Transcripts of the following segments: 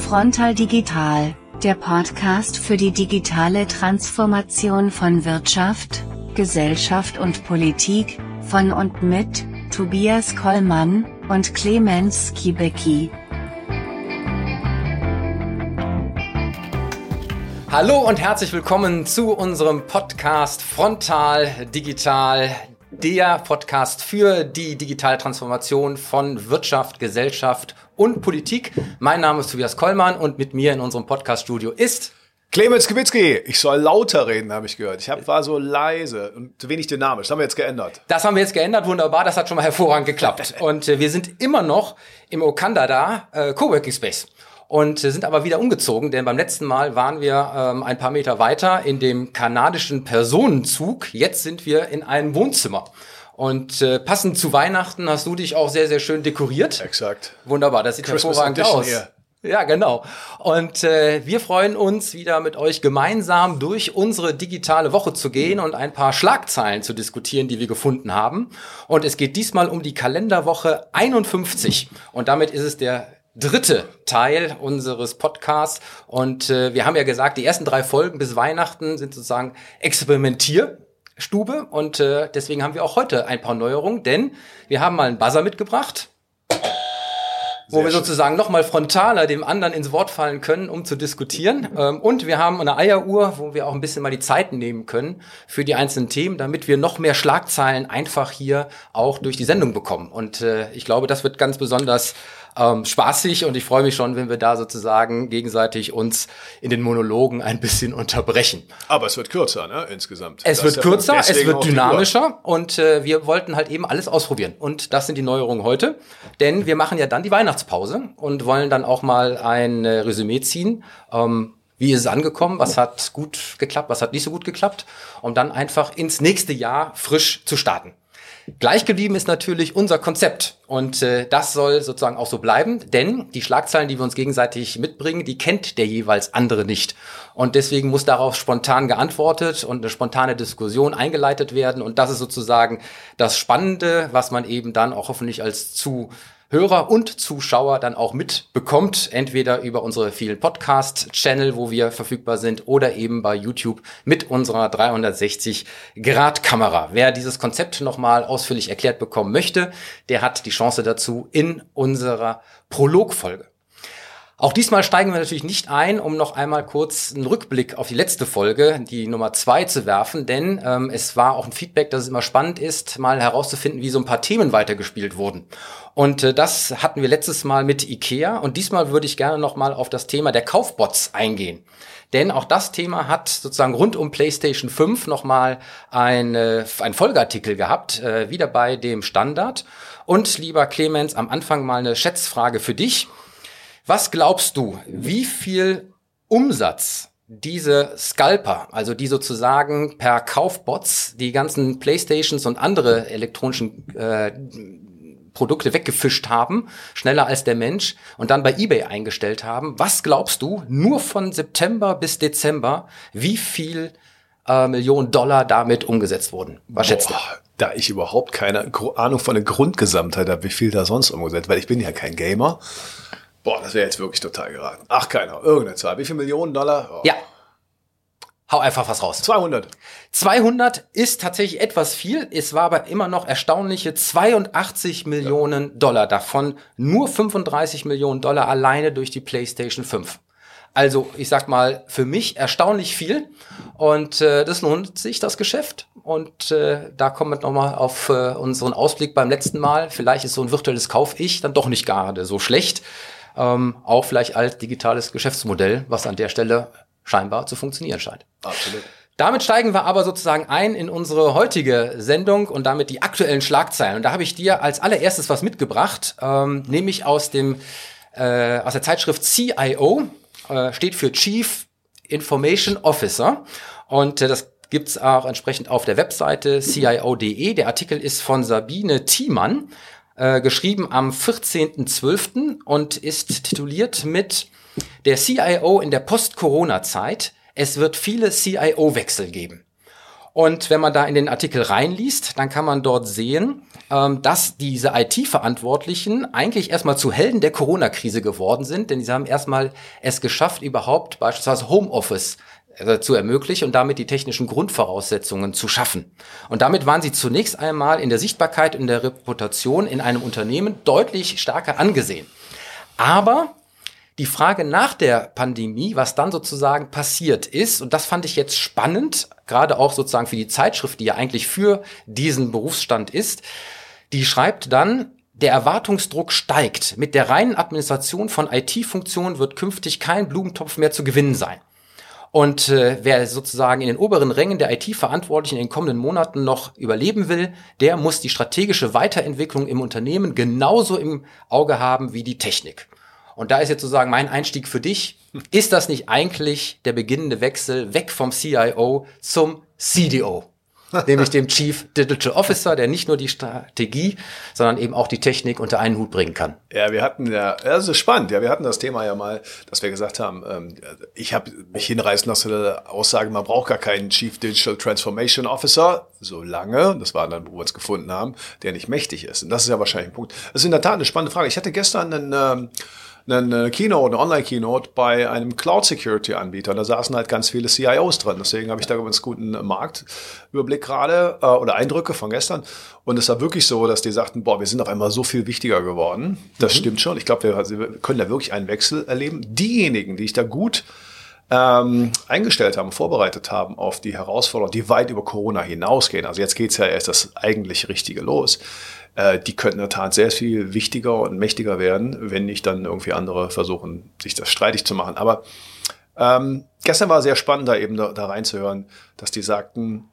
Frontal Digital, der Podcast für die digitale Transformation von Wirtschaft, Gesellschaft und Politik, von und mit Tobias Kollmann und Clemens Kibecki. Hallo und herzlich willkommen zu unserem Podcast Frontal Digital, der Podcast für die digitale Transformation von Wirtschaft, Gesellschaft und Politik. Mein Name ist Tobias Kollmann und mit mir in unserem Podcaststudio ist Clemens Kibitzki, ich soll lauter reden, habe ich gehört. Ich hab, war so leise und zu wenig dynamisch. Das haben wir jetzt geändert. Das haben wir jetzt geändert, wunderbar, das hat schon mal hervorragend geklappt. Und äh, wir sind immer noch im Okanda da, äh, Coworking Space und sind aber wieder umgezogen, denn beim letzten Mal waren wir ähm, ein paar Meter weiter in dem kanadischen Personenzug. Jetzt sind wir in einem Wohnzimmer. Und äh, passend zu Weihnachten hast du dich auch sehr, sehr schön dekoriert. Exakt. Wunderbar, das sieht Christmas hervorragend aus. hier. Ja, genau. Und äh, wir freuen uns, wieder mit euch gemeinsam durch unsere digitale Woche zu gehen und ein paar Schlagzeilen zu diskutieren, die wir gefunden haben. Und es geht diesmal um die Kalenderwoche 51. Und damit ist es der dritte Teil unseres Podcasts. Und äh, wir haben ja gesagt, die ersten drei Folgen bis Weihnachten sind sozusagen Experimentierstube. Und äh, deswegen haben wir auch heute ein paar Neuerungen, denn wir haben mal einen Buzzer mitgebracht wo wir schön. sozusagen nochmal frontaler dem anderen ins Wort fallen können, um zu diskutieren. Ähm, Und wir haben eine Eieruhr, wo wir auch ein bisschen mal die Zeiten nehmen können für die einzelnen Themen, damit wir noch mehr Schlagzeilen einfach hier auch durch die Sendung bekommen. Und äh, ich glaube, das wird ganz besonders ähm, spaßig und ich freue mich schon, wenn wir da sozusagen gegenseitig uns in den Monologen ein bisschen unterbrechen. Aber es wird kürzer, ne, insgesamt. Es Das wird kürzer, es wird dynamischer und äh, wir wollten halt eben alles ausprobieren. Und das sind die Neuerungen heute, denn wir machen ja dann die Weihnachtspause und wollen dann auch mal ein äh, Resümee ziehen. Ähm, wie ist es angekommen? Was hat gut geklappt? Was hat nicht so gut geklappt? Um dann einfach ins nächste Jahr frisch zu starten. Gleich geblieben ist natürlich unser Konzept. Und äh, das soll sozusagen auch so bleiben, denn die Schlagzeilen, die wir uns gegenseitig mitbringen, die kennt der jeweils andere nicht. Und deswegen muss darauf spontan geantwortet und eine spontane Diskussion eingeleitet werden. Und das ist sozusagen das Spannende, was man eben dann auch hoffentlich als Zuhörer und Zuschauer dann auch mitbekommt, entweder über unsere vielen Podcast-Channel, wo wir verfügbar sind, oder eben bei YouTube mit unserer 360-Grad-Kamera. Wer dieses Konzept nochmal ausführlich erklärt bekommen möchte, der hat die Chance dazu in unserer Prologfolge. Auch diesmal steigen wir natürlich nicht ein, um noch einmal kurz einen Rückblick auf die letzte Folge, die Nummer zwei, zu werfen, denn ähm, es war auch ein Feedback, dass es immer spannend ist, mal herauszufinden, wie so ein paar Themen weitergespielt wurden. Und äh, das hatten wir letztes Mal mit IKEA und diesmal würde ich gerne noch mal auf das Thema der Kaufbots eingehen. Denn auch das Thema hat sozusagen rund um PlayStation 5 nochmal ein, äh, ein Folgeartikel gehabt, äh, wieder bei dem Standard. Und lieber Clemens, am Anfang mal eine Schätzfrage für dich. Was glaubst du, wie viel Umsatz diese Scalper, also die sozusagen per Kaufbots die ganzen Playstations und andere elektronischen äh, Produkte weggefischt haben, schneller als der Mensch und dann bei eBay eingestellt haben. Was glaubst du, nur von September bis Dezember, wie viel äh, Millionen Dollar damit umgesetzt wurden? Was schätzt du? Boah, da ich überhaupt keine Ahnung von der Grundgesamtheit habe, wie viel da sonst umgesetzt, weil ich bin ja kein Gamer. Boah, das wäre jetzt wirklich total geraten. Ach, keiner. Irgendeine Zahl. Wie viel Millionen Dollar? Oh. Ja. Hau einfach was raus. 200. 200 ist tatsächlich etwas viel, es war aber immer noch erstaunliche 82 Millionen Dollar, davon nur 35 Millionen Dollar alleine durch die PlayStation 5. Also ich sag mal, für mich erstaunlich viel und äh, das lohnt sich, das Geschäft. Und äh, da kommen wir nochmal auf äh, unseren Ausblick beim letzten Mal. Vielleicht ist so ein virtuelles Kauf-Ich dann doch nicht gerade so schlecht. Ähm, auch vielleicht als digitales Geschäftsmodell, was an der Stelle scheinbar zu funktionieren scheint. Absolut. Damit steigen wir aber sozusagen ein in unsere heutige Sendung und damit die aktuellen Schlagzeilen. Und da habe ich dir als allererstes was mitgebracht, ähm, nämlich aus dem äh, aus der Zeitschrift CIO, äh, steht für Chief Information Officer. Und äh, das gibt's auch entsprechend auf der Webseite CIO.de. Der Artikel ist von Sabine Thiemann, äh, geschrieben am 14.12. und ist tituliert mit der CIO in der Post-Corona-Zeit. Es wird viele CIO-Wechsel geben. Und wenn man da in den Artikel reinliest, dann kann man dort sehen, ähm, dass diese IT-Verantwortlichen eigentlich erstmal zu Helden der Corona-Krise geworden sind, denn sie haben erstmal es geschafft, überhaupt beispielsweise Homeoffice zu ermöglichen und damit die technischen Grundvoraussetzungen zu schaffen. Und damit waren sie zunächst einmal in der Sichtbarkeit und der Reputation in einem Unternehmen deutlich stärker angesehen. Aber die Frage nach der Pandemie, was dann sozusagen passiert ist, und das fand ich jetzt spannend, gerade auch sozusagen für die Zeitschrift, die ja eigentlich für diesen Berufsstand ist, die schreibt dann, der Erwartungsdruck steigt. Mit der reinen Administration von IT-Funktionen wird künftig kein Blumentopf mehr zu gewinnen sein. Und äh, wer sozusagen in den oberen Rängen der IT-Verantwortlichen in den kommenden Monaten noch überleben will, der muss die strategische Weiterentwicklung im Unternehmen genauso im Auge haben wie die Technik. Und da ist jetzt sozusagen mein Einstieg für dich. Ist das nicht eigentlich der beginnende Wechsel weg vom CIO zum CDO? nämlich dem Chief Digital Officer, der nicht nur die Strategie, sondern eben auch die Technik unter einen Hut bringen kann. Ja, wir hatten ja, das ist spannend. Ja, wir hatten das Thema ja mal, dass wir gesagt haben, ähm, ich habe mich hinreißen lassen der Aussage, man braucht gar keinen Chief Digital Transformation Officer, solange, das war dann, wo wir uns gefunden haben, der nicht mächtig ist. Und das ist ja wahrscheinlich ein Punkt. Das ist in der Tat eine spannende Frage. Ich hatte gestern einen ähm, eine Keynote, eine Online-Keynote bei einem Cloud-Security-Anbieter. Da saßen halt ganz viele CIOs drin. Deswegen habe ich da ganz guten Marktüberblick gerade äh, oder Eindrücke von gestern. Und es war wirklich so, dass die sagten, boah, wir sind auf einmal so viel wichtiger geworden. Das mhm. stimmt schon. Ich glaube, wir, wir können da wirklich einen Wechsel erleben. Diejenigen, die ich da gut ähm, eingestellt haben, vorbereitet haben auf die Herausforderungen, die weit über Corona hinausgehen. Also jetzt geht's ja erst das eigentlich Richtige los äh, die könnten in der Tat sehr viel wichtiger und mächtiger werden, wenn nicht dann irgendwie andere versuchen, sich das streitig zu machen. Aber ähm, gestern war sehr spannend, da eben da, da reinzuhören, dass die sagten,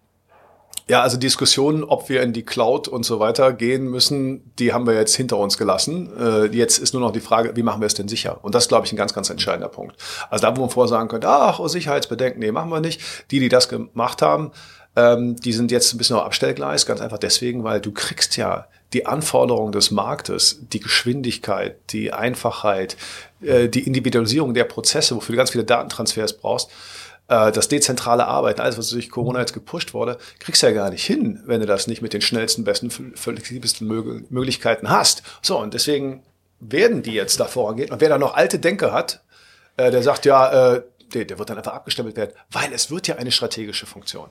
ja, also Diskussionen, ob wir in die Cloud und so weiter gehen müssen, die haben wir jetzt hinter uns gelassen. Äh, jetzt ist nur noch die Frage, wie machen wir es denn sicher? Und das ist, glaube ich, ein ganz, ganz entscheidender Punkt. Also da, wo man vorher sagen könnte, ach, oh, Sicherheitsbedenken, nee, machen wir nicht. Die, die das gemacht haben, ähm, die sind jetzt ein bisschen auf Abstellgleis, ganz einfach deswegen, weil du kriegst ja die Anforderungen des Marktes, die Geschwindigkeit, die Einfachheit, äh, die Individualisierung der Prozesse, wofür du ganz viele Datentransfers brauchst, äh, das dezentrale Arbeiten, alles, was durch Corona jetzt gepusht wurde, kriegst du ja gar nicht hin, wenn du das nicht mit den schnellsten, besten, flexibelsten Möglichkeiten hast. So, und deswegen werden die jetzt da vorangehen. Und wer da noch alte Denker hat, äh, der sagt, ja, der, der wird dann einfach abgestempelt werden, weil es wird ja eine strategische Funktion.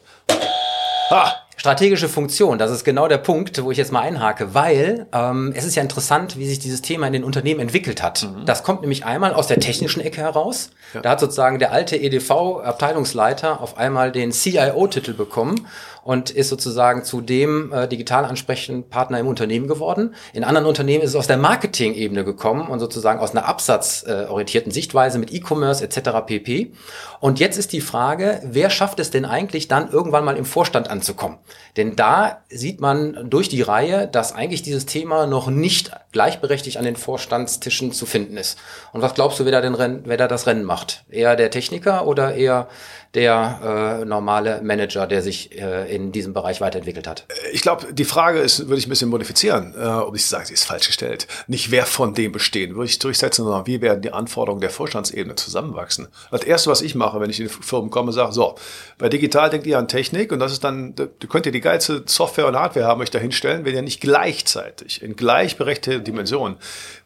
Ha! Strategische Funktion, das ist genau der Punkt, wo ich jetzt mal einhake, weil ähm, es ist ja interessant, wie sich dieses Thema in den Unternehmen entwickelt hat. Mhm. Das kommt nämlich einmal aus der technischen Ecke heraus. Ja. Da hat sozusagen der alte EDV-Abteilungsleiter auf einmal den CIO-Titel bekommen und ist sozusagen zu dem äh, digital ansprechenden Partner im Unternehmen geworden. In anderen Unternehmen ist es aus der Marketing-Ebene gekommen und sozusagen aus einer absatzorientierten Sichtweise mit E-Commerce etc. pp. Und jetzt ist die Frage, wer schafft es denn eigentlich dann irgendwann mal im Vorstand anzukommen? Denn da sieht man durch die Reihe, dass eigentlich dieses Thema noch nicht gleichberechtigt an den Vorstandstischen zu finden ist. Und was glaubst du, wer da, den Rennen, wer da das Rennen macht? Eher der Techniker oder eher der äh, normale Manager, der sich äh, in diesem Bereich weiterentwickelt hat? Ich glaube, die Frage ist, würde ich ein bisschen modifizieren, äh, ob ich sage, sie ist falsch gestellt. Nicht wer von dem bestehen, würde ich durchsetzen, sondern wie werden die Anforderungen der Vorstandsebene zusammenwachsen. Das Erste, was ich mache, wenn ich in die Firmen komme, sage, so, bei digital denkt ihr an Technik und das ist dann, du könnt ihr die geilste Software und Hardware haben, euch da hinstellen, wenn ihr nicht gleichzeitig in gleichberechtigter Dimension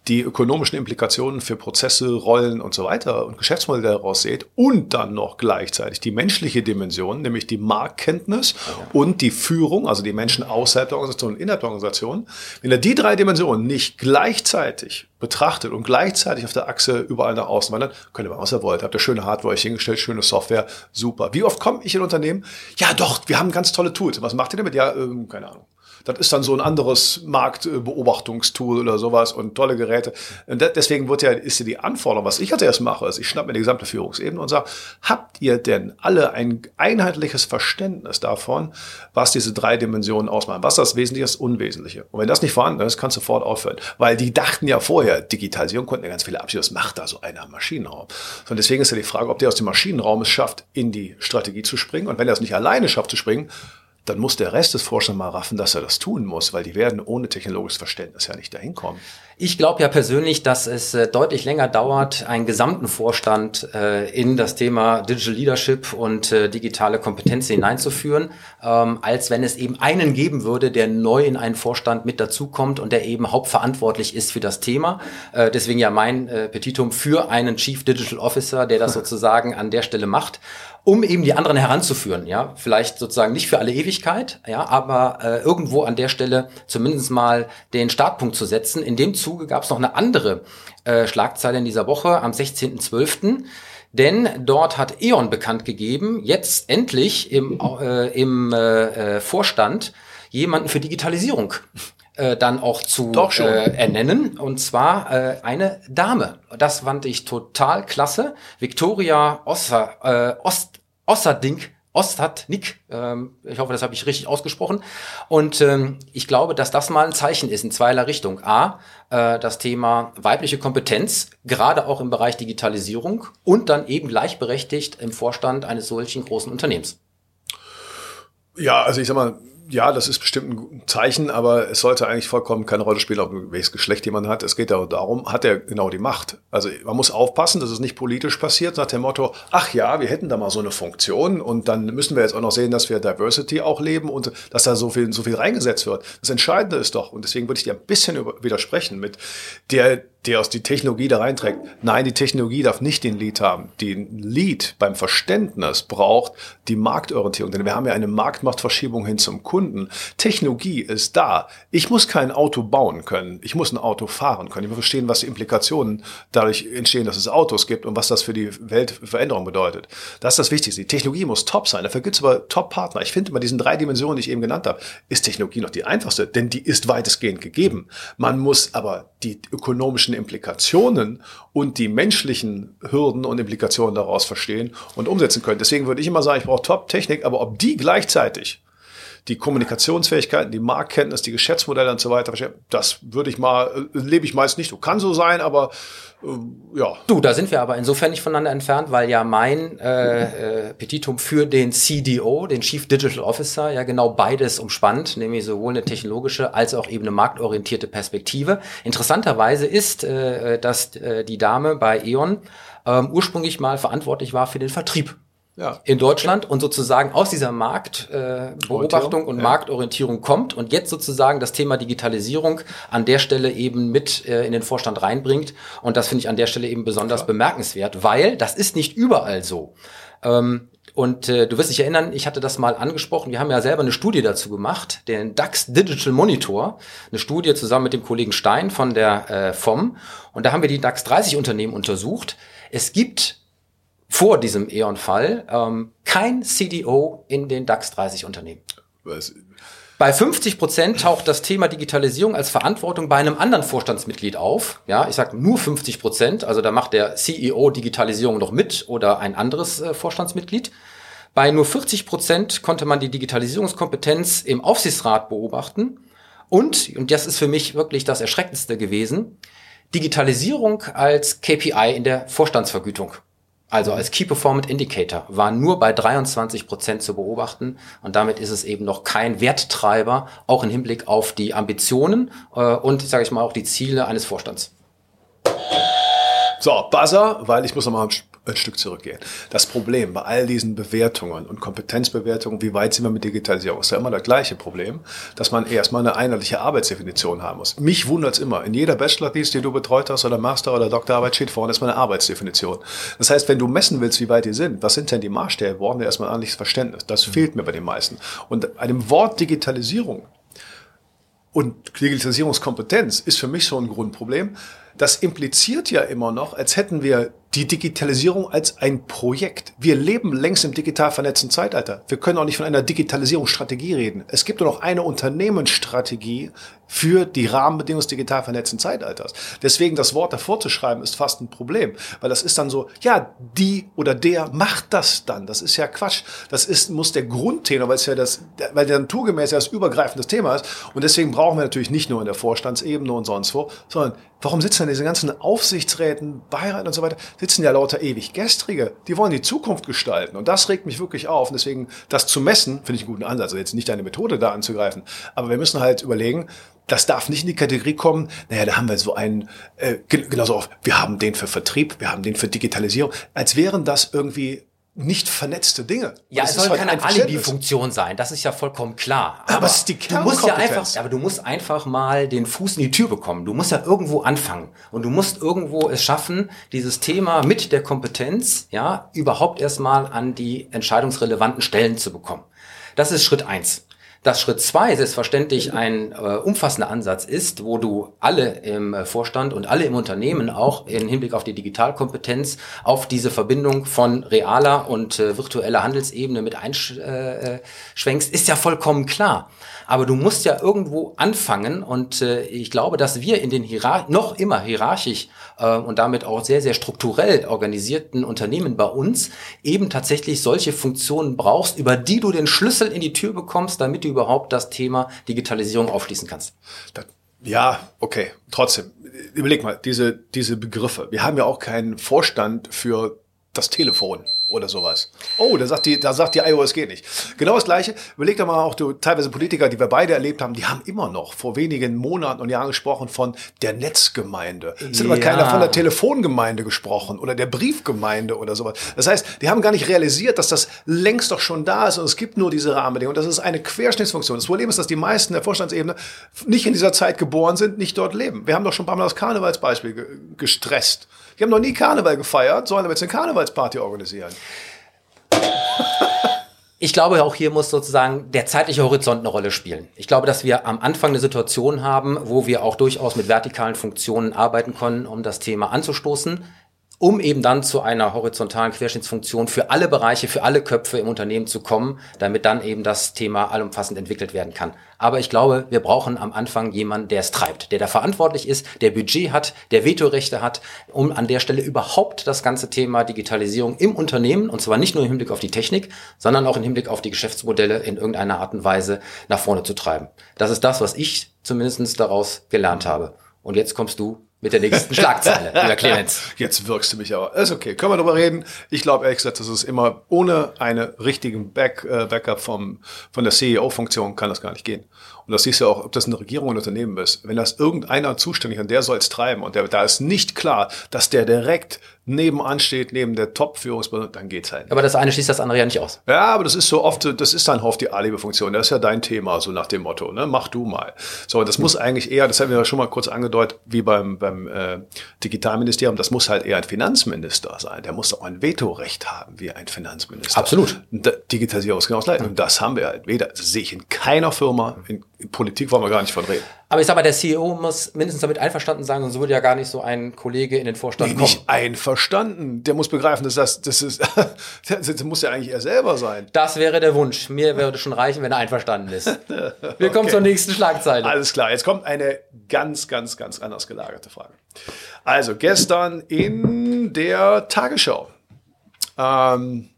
die ökonomischen Implikationen für Prozesse, Rollen und so weiter und Geschäftsmodelle daraus seht und dann noch gleichzeitig die menschliche Dimension, nämlich die Marktkenntnis und die Führung, also die Menschen außerhalb der Organisation und innerhalb der Organisation. Wenn ihr die drei Dimensionen nicht gleichzeitig betrachtet und gleichzeitig auf der Achse überall nach außen wandert, könnt ihr machen, was ihr wollt. Habt ihr schöne Hardware euch hingestellt, schöne Software, super. Wie oft komme ich in Unternehmen? Ja, doch, wir haben ganz tolle Tools. Was macht ihr damit? Ja, ähm, keine Ahnung. Das ist dann so ein anderes Marktbeobachtungstool oder sowas und tolle Geräte. Und deswegen wird ja, ist ja die Anforderung, was ich als erstes mache, ist, ich schnappe mir die gesamte Führungsebene und sage, habt ihr denn alle ein einheitliches Verständnis davon, was diese drei Dimensionen ausmachen? Was das Wesentliche das Unwesentliche? Und wenn das nicht vorhanden ist, kannst du sofort aufhören. Weil die dachten ja vorher, Digitalisierung konnten ja ganz viele abschieben. Was macht da so einer im Maschinenraum? Und deswegen ist ja die Frage, ob der aus dem Maschinenraum es schafft, in die Strategie zu springen. Und wenn er es nicht alleine schafft zu springen, dann muss der Rest des Vorstands mal raffen, dass er das tun muss, weil die werden ohne technologisches Verständnis ja nicht dahin kommen. Ich glaube ja persönlich, dass es äh, deutlich länger dauert, einen gesamten Vorstand äh, in das Thema Digital Leadership und äh, digitale Kompetenzen hineinzuführen, ähm, als wenn es eben einen geben würde, der neu in einen Vorstand mit dazukommt und der eben hauptverantwortlich ist für das Thema. Deswegen ja mein Petitum für einen Chief Digital Officer, der das sozusagen an der Stelle macht um eben die anderen heranzuführen, ja, vielleicht sozusagen nicht für alle Ewigkeit, ja, aber äh, irgendwo an der Stelle zumindest mal den Startpunkt zu setzen. In dem Zuge gab es noch eine andere äh, Schlagzeile in dieser Woche am 16.12., denn dort hat E.ON bekannt gegeben, jetzt endlich im, äh, im äh, äh, Vorstand jemanden für Digitalisierung äh, dann auch zu äh, ernennen. Und zwar äh, eine Dame. Das fand ich total klasse. Victoria Osser, äh, Ost, Osserdink. Ostatnik, ähm, ich hoffe, das habe ich richtig ausgesprochen. Und ähm, ich glaube, dass das mal ein Zeichen ist in zweierlei Richtung. A, äh, das Thema weibliche Kompetenz, gerade auch im Bereich Digitalisierung und dann eben gleichberechtigt im Vorstand eines solchen großen Unternehmens. Ja, also ich sag mal, ja, das ist bestimmt ein Zeichen, aber es sollte eigentlich vollkommen keine Rolle spielen, ob welches Geschlecht jemand hat. Es geht darum, hat er genau die Macht. Also man muss aufpassen, dass es nicht politisch passiert, nach dem Motto, ach ja, wir hätten da mal so eine Funktion und dann müssen wir jetzt auch noch sehen, dass wir Diversity auch leben und dass da so viel, so viel reingesetzt wird. Das Entscheidende ist doch, und deswegen würde ich dir ein bisschen widersprechen mit der, der aus die Technologie da reinträgt. Nein, die Technologie darf nicht den Lead haben. Den Lead beim Verständnis braucht die Marktorientierung, denn wir haben ja eine Marktmachtverschiebung hin zum Kunden. Technologie ist da. Ich muss kein Auto bauen können. Ich muss ein Auto fahren können. Ich muss verstehen, was die Implikationen dadurch entstehen, dass es Autos gibt und was das für die Weltveränderung bedeutet. Das ist das Wichtigste. Die Technologie muss top sein. Dafür gibt es aber Top-Partner. Ich finde, bei diesen drei Dimensionen, die ich eben genannt habe, ist Technologie noch die einfachste, denn die ist weitestgehend gegeben. Man muss aber die ökonomischen Implikationen und die menschlichen Hürden und Implikationen daraus verstehen und umsetzen können. Deswegen würde ich immer sagen, ich brauche Top-Technik, aber ob die gleichzeitig die Kommunikationsfähigkeiten, die Marktkenntnis, die Geschäftsmodelle und so weiter, das würde ich mal, äh, lebe ich meist nicht. Kann so sein, aber äh, ja. Du, da sind wir aber insofern nicht voneinander entfernt, weil ja mein äh, äh, Petitum für den CDO, den Chief Digital Officer, ja genau beides umspannt, nämlich sowohl eine technologische als auch eben eine marktorientierte Perspektive. Interessanterweise ist, äh, dass äh, die Dame bei E.ON ähm, ursprünglich mal verantwortlich war für den Vertrieb ja. in Deutschland und sozusagen aus dieser Marktbeobachtung äh, und ja. Marktorientierung kommt und jetzt sozusagen das Thema Digitalisierung an der Stelle eben mit äh, in den Vorstand reinbringt. Und das finde ich an der Stelle eben besonders Klar. bemerkenswert, weil das ist nicht überall so. Ähm, und äh, du wirst dich erinnern, ich hatte das mal angesprochen. Wir haben ja selber eine Studie dazu gemacht, den DAX Digital Monitor, eine Studie zusammen mit dem Kollegen Stein von der äh, FOM. Und da haben wir die DAX 30 Unternehmen untersucht. Es gibt vor diesem E.ON-Fall ähm, kein CDO in den DAX 30 Unternehmen. Was? Bei 50 Prozent taucht das Thema Digitalisierung als Verantwortung bei einem anderen Vorstandsmitglied auf. Ja, ich sage nur 50 Prozent, also da macht der CEO Digitalisierung noch mit oder ein anderes äh, Vorstandsmitglied. Bei nur 40 Prozent konnte man die Digitalisierungskompetenz im Aufsichtsrat beobachten. Und, und das ist für mich wirklich das Erschreckendste gewesen, Digitalisierung als KPI in der Vorstandsvergütung also als Key Performance Indicator, war nur bei 23 Prozent zu beobachten und damit ist es eben noch kein Werttreiber, auch im Hinblick auf die Ambitionen äh, und, sage ich mal, auch die Ziele eines Vorstands. So, Buzzer, weil ich muss noch mal ein Stück zurückgehen. Das Problem bei all diesen Bewertungen und Kompetenzbewertungen, wie weit sind wir mit Digitalisierung, ist ja immer das gleiche Problem, dass man erstmal eine einheitliche Arbeitsdefinition haben muss. Mich wundert es immer. In jeder Bachelor-Thesis, die du betreut hast, oder Master- oder Doktorarbeit, steht vorne erstmal eine Arbeitsdefinition. Das heißt, wenn du messen willst, wie weit die sind, was sind denn die Maßstäbe, brauchen wir erstmal ein ordentliches Verständnis. Das mhm. fehlt mir bei den meisten. Und einem Wort Digitalisierung und Digitalisierungskompetenz ist für mich so ein Grundproblem. Das impliziert ja immer noch, als hätten wir die Digitalisierung als ein Projekt. Wir leben längst im digital vernetzten Zeitalter. Wir können auch nicht von einer Digitalisierungsstrategie reden. Es gibt nur noch eine Unternehmensstrategie für die Rahmenbedingungen des digital vernetzten Zeitalters. Deswegen das Wort davor zu schreiben ist fast ein Problem, weil das ist dann so, ja, die oder der macht das dann. Das ist ja Quatsch. Das ist, muss der Grundtenor, weil es ja das, weil der naturgemäß ja das übergreifende Thema ist. Und deswegen brauchen wir natürlich nicht nur in der Vorstandsebene und sonst wo, sondern warum sitzen denn diese ganzen Aufsichtsräten, Beiräten und so weiter? Sitzen ja lauter ewig Gestrige. Die wollen die Zukunft gestalten. Und das regt mich wirklich auf. Und deswegen, das zu messen, finde ich einen guten Ansatz. Also jetzt nicht deine Methode da anzugreifen. Aber wir müssen halt überlegen, das darf nicht in die Kategorie kommen, naja, da haben wir so einen, äh, genauso oft, wir haben den für Vertrieb, wir haben den für Digitalisierung, als wären das irgendwie nicht vernetzte Dinge. Ja, es soll halt keine Alibi-Funktion sein, das ist ja vollkommen klar. Aber, aber es ist die du musst ja einfach, aber du musst einfach mal den Fuß in die Tür bekommen. Du musst ja irgendwo anfangen und du musst irgendwo es schaffen, dieses Thema mit der Kompetenz, ja, überhaupt erstmal an die entscheidungsrelevanten Stellen zu bekommen. Das ist Schritt eins. Dass Schritt zwei selbstverständlich ein äh, umfassender Ansatz ist, wo du alle im äh, Vorstand und alle im Unternehmen auch im Hinblick auf die Digitalkompetenz auf diese Verbindung von realer und äh, virtueller Handelsebene mit einschwenkst, äh, ist ja vollkommen klar. Aber du musst ja irgendwo anfangen und äh, ich glaube, dass wir in den Hierar noch immer hierarchisch äh, und damit auch sehr, sehr strukturell organisierten Unternehmen bei uns eben tatsächlich solche Funktionen brauchst, über die du den Schlüssel in die Tür bekommst, damit du überhaupt das Thema Digitalisierung aufschließen kannst. Ja, okay. Trotzdem, überleg mal, diese, diese Begriffe. Wir haben ja auch keinen Vorstand für das Telefon oder sowas. Oh, da sagt die, da sagt die iOS geht nicht. Genau das Gleiche. Überleg doch mal auch du, teilweise Politiker, die wir beide erlebt haben, die haben immer noch vor wenigen Monaten und Jahren gesprochen von der Netzgemeinde. Es ja. hat aber keiner von der Telefongemeinde gesprochen oder der Briefgemeinde oder sowas. Das heißt, die haben gar nicht realisiert, dass das längst doch schon da ist und es gibt nur diese Rahmenbedingungen. Das ist eine Querschnittsfunktion. Das Problem ist, dass die meisten der Vorstandsebene nicht in dieser Zeit geboren sind, nicht dort leben. Wir haben doch schon ein paar Mal das Karnevalsbeispiel gestresst. Die haben noch nie Karneval gefeiert, sollen aber jetzt eine Karnevalsparty organisieren. Ich glaube, auch hier muss sozusagen der zeitliche Horizont eine Rolle spielen. Ich glaube, dass wir am Anfang eine Situation haben, wo wir auch durchaus mit vertikalen Funktionen arbeiten können, um das Thema anzustoßen um eben dann zu einer horizontalen Querschnittsfunktion für alle Bereiche, für alle Köpfe im Unternehmen zu kommen, damit dann eben das Thema allumfassend entwickelt werden kann. Aber ich glaube, wir brauchen am Anfang jemanden, der es treibt, der da verantwortlich ist, der Budget hat, der Vetorechte hat, um an der Stelle überhaupt das ganze Thema Digitalisierung im Unternehmen, und zwar nicht nur im Hinblick auf die Technik, sondern auch im Hinblick auf die Geschäftsmodelle in irgendeiner Art und Weise nach vorne zu treiben. Das ist das, was ich zumindest daraus gelernt habe. Und jetzt kommst du mit der nächsten Schlagzeile, lieber Clemens. Jetzt wirkst du mich aber. Ist okay, können wir darüber reden. Ich glaube ehrlich gesagt, das ist immer ohne eine richtigen Back, äh, Backup vom, von der CEO-Funktion kann das gar nicht gehen. Und das siehst du auch, ob das eine Regierung oder ein Unternehmen ist. Wenn das irgendeiner zuständig und der soll es treiben und der, da ist nicht klar, dass der direkt nebenan steht, neben der Top-Führungsperson, dann geht's halt. Nicht. Aber das eine schließt das andere ja nicht aus. Ja, aber das ist so oft, das ist dann oft die Alibi-Funktion. Das ist ja dein Thema, so nach dem Motto, ne? Mach du mal. So, das muss eigentlich eher, das haben wir ja schon mal kurz angedeutet, wie beim, beim äh, Digitalministerium, das muss halt eher ein Finanzminister sein. Der muss auch ein Vetorecht haben, wie ein Finanzminister. Absolut. Digitalisierung ist genau das Gleiche. Und das haben wir halt weder, das sehe ich in keiner Firma, in Politik wollen wir gar nicht von reden. Aber ich sag mal, der CEO muss mindestens damit einverstanden sein, sonst würde ja gar nicht so ein Kollege in den Vorstand nee, kommen. Nicht einverstanden. Der muss begreifen, dass das, das ist, das muss ja eigentlich er selber sein. Das wäre der Wunsch. Mir würde schon reichen, wenn er einverstanden ist. Wir kommen okay. zur nächsten Schlagzeile. Alles klar. Jetzt kommt eine ganz, ganz, ganz anders gelagerte Frage. Also gestern in der Tagesschau. Ähm,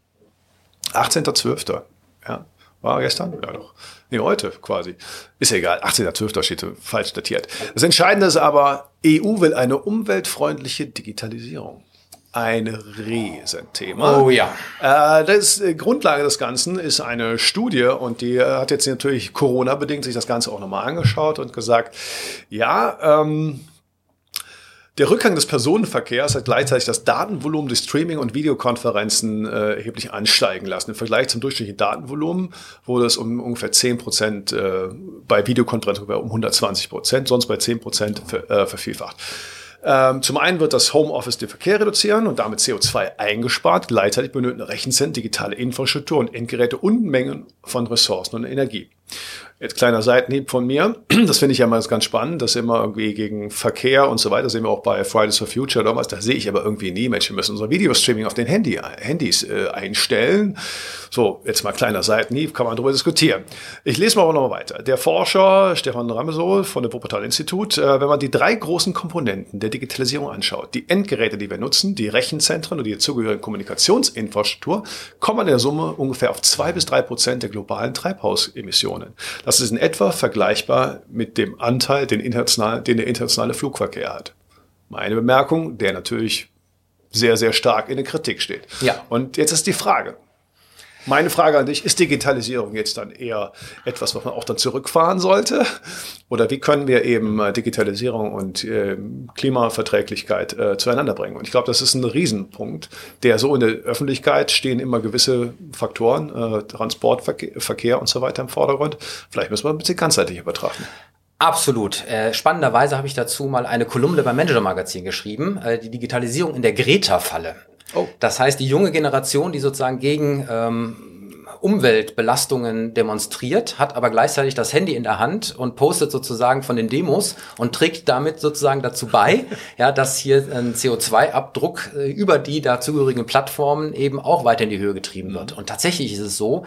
18.12. Ja, war gestern? Ja, doch. Nee, heute quasi. Ist ja egal. 18.12. steht falsch datiert. Das Entscheidende ist aber, EU will eine umweltfreundliche Digitalisierung. Ein Riesenthema. Oh ja. Äh, das äh, Grundlage des Ganzen ist eine Studie und die äh, hat jetzt natürlich Corona-bedingt sich das Ganze auch nochmal angeschaut und gesagt, ja, ähm, der Rückgang des Personenverkehrs hat gleichzeitig das Datenvolumen durch Streaming und Videokonferenzen äh, erheblich ansteigen lassen. Im Vergleich zum durchschnittlichen Datenvolumen wurde es um ungefähr 10 Prozent äh, bei Videokonferenzen um 120 Prozent, sonst bei 10 Prozent ver, äh, vervielfacht. Ähm, zum einen wird das Homeoffice den Verkehr reduzieren und damit CO2 eingespart. Gleichzeitig benötigen Rechenzentren, digitale Infrastruktur und Endgeräte Unmengen von Ressourcen und Energie. Jetzt kleiner Seitenhieb von mir. Das finde ich ja mal ganz spannend, dass immer irgendwie gegen Verkehr und so weiter, sehen wir auch bei Fridays for Future oder was, da sehe ich aber irgendwie nie, Menschen müssen unser Videostreaming auf den Handy, Handys äh, einstellen. So, jetzt mal kleiner Seitenhieb, kann man darüber diskutieren. Ich lese mal aber noch mal weiter. Der Forscher Stefan Ramesol von dem Wuppertal-Institut, äh, wenn man die drei großen Komponenten der Digitalisierung anschaut, die Endgeräte, die wir nutzen, die Rechenzentren und die dazugehörige Kommunikationsinfrastruktur, kommt man in der Summe ungefähr auf zwei bis drei Prozent der globalen Treibhausemissionen. Das ist in etwa vergleichbar mit dem Anteil, den, den der internationale Flugverkehr hat. Meine Bemerkung, der natürlich sehr, sehr stark in der Kritik steht. Ja. Und jetzt ist die Frage, meine Frage an dich, ist Digitalisierung jetzt dann eher etwas, was man auch dann zurückfahren sollte? Oder wie können wir eben äh, Digitalisierung und äh, Klimaverträglichkeit äh, zueinander bringen? Und ich glaube, das ist ein Riesenpunkt, der so in der Öffentlichkeit stehen immer gewisse Faktoren, äh, Transportverkehr Verkehr und so weiter im Vordergrund. Vielleicht müssen wir ein bisschen ganzheitlicher betrachten. Absolut. Äh, spannenderweise habe ich dazu mal eine Kolumne beim Manager Magazin geschrieben, äh, die Digitalisierung in der Greta-Falle. Oh. Das heißt, die junge Generation, die sozusagen gegen ähm, Umweltbelastungen demonstriert, hat aber gleichzeitig das Handy in der Hand und postet sozusagen von den Demos und trägt damit sozusagen dazu bei, ja, dass hier ein CO2-Abdruck äh, über die dazugehörigen Plattformen eben auch weiter in die Höhe getrieben wird. Mhm. Und tatsächlich ist es so,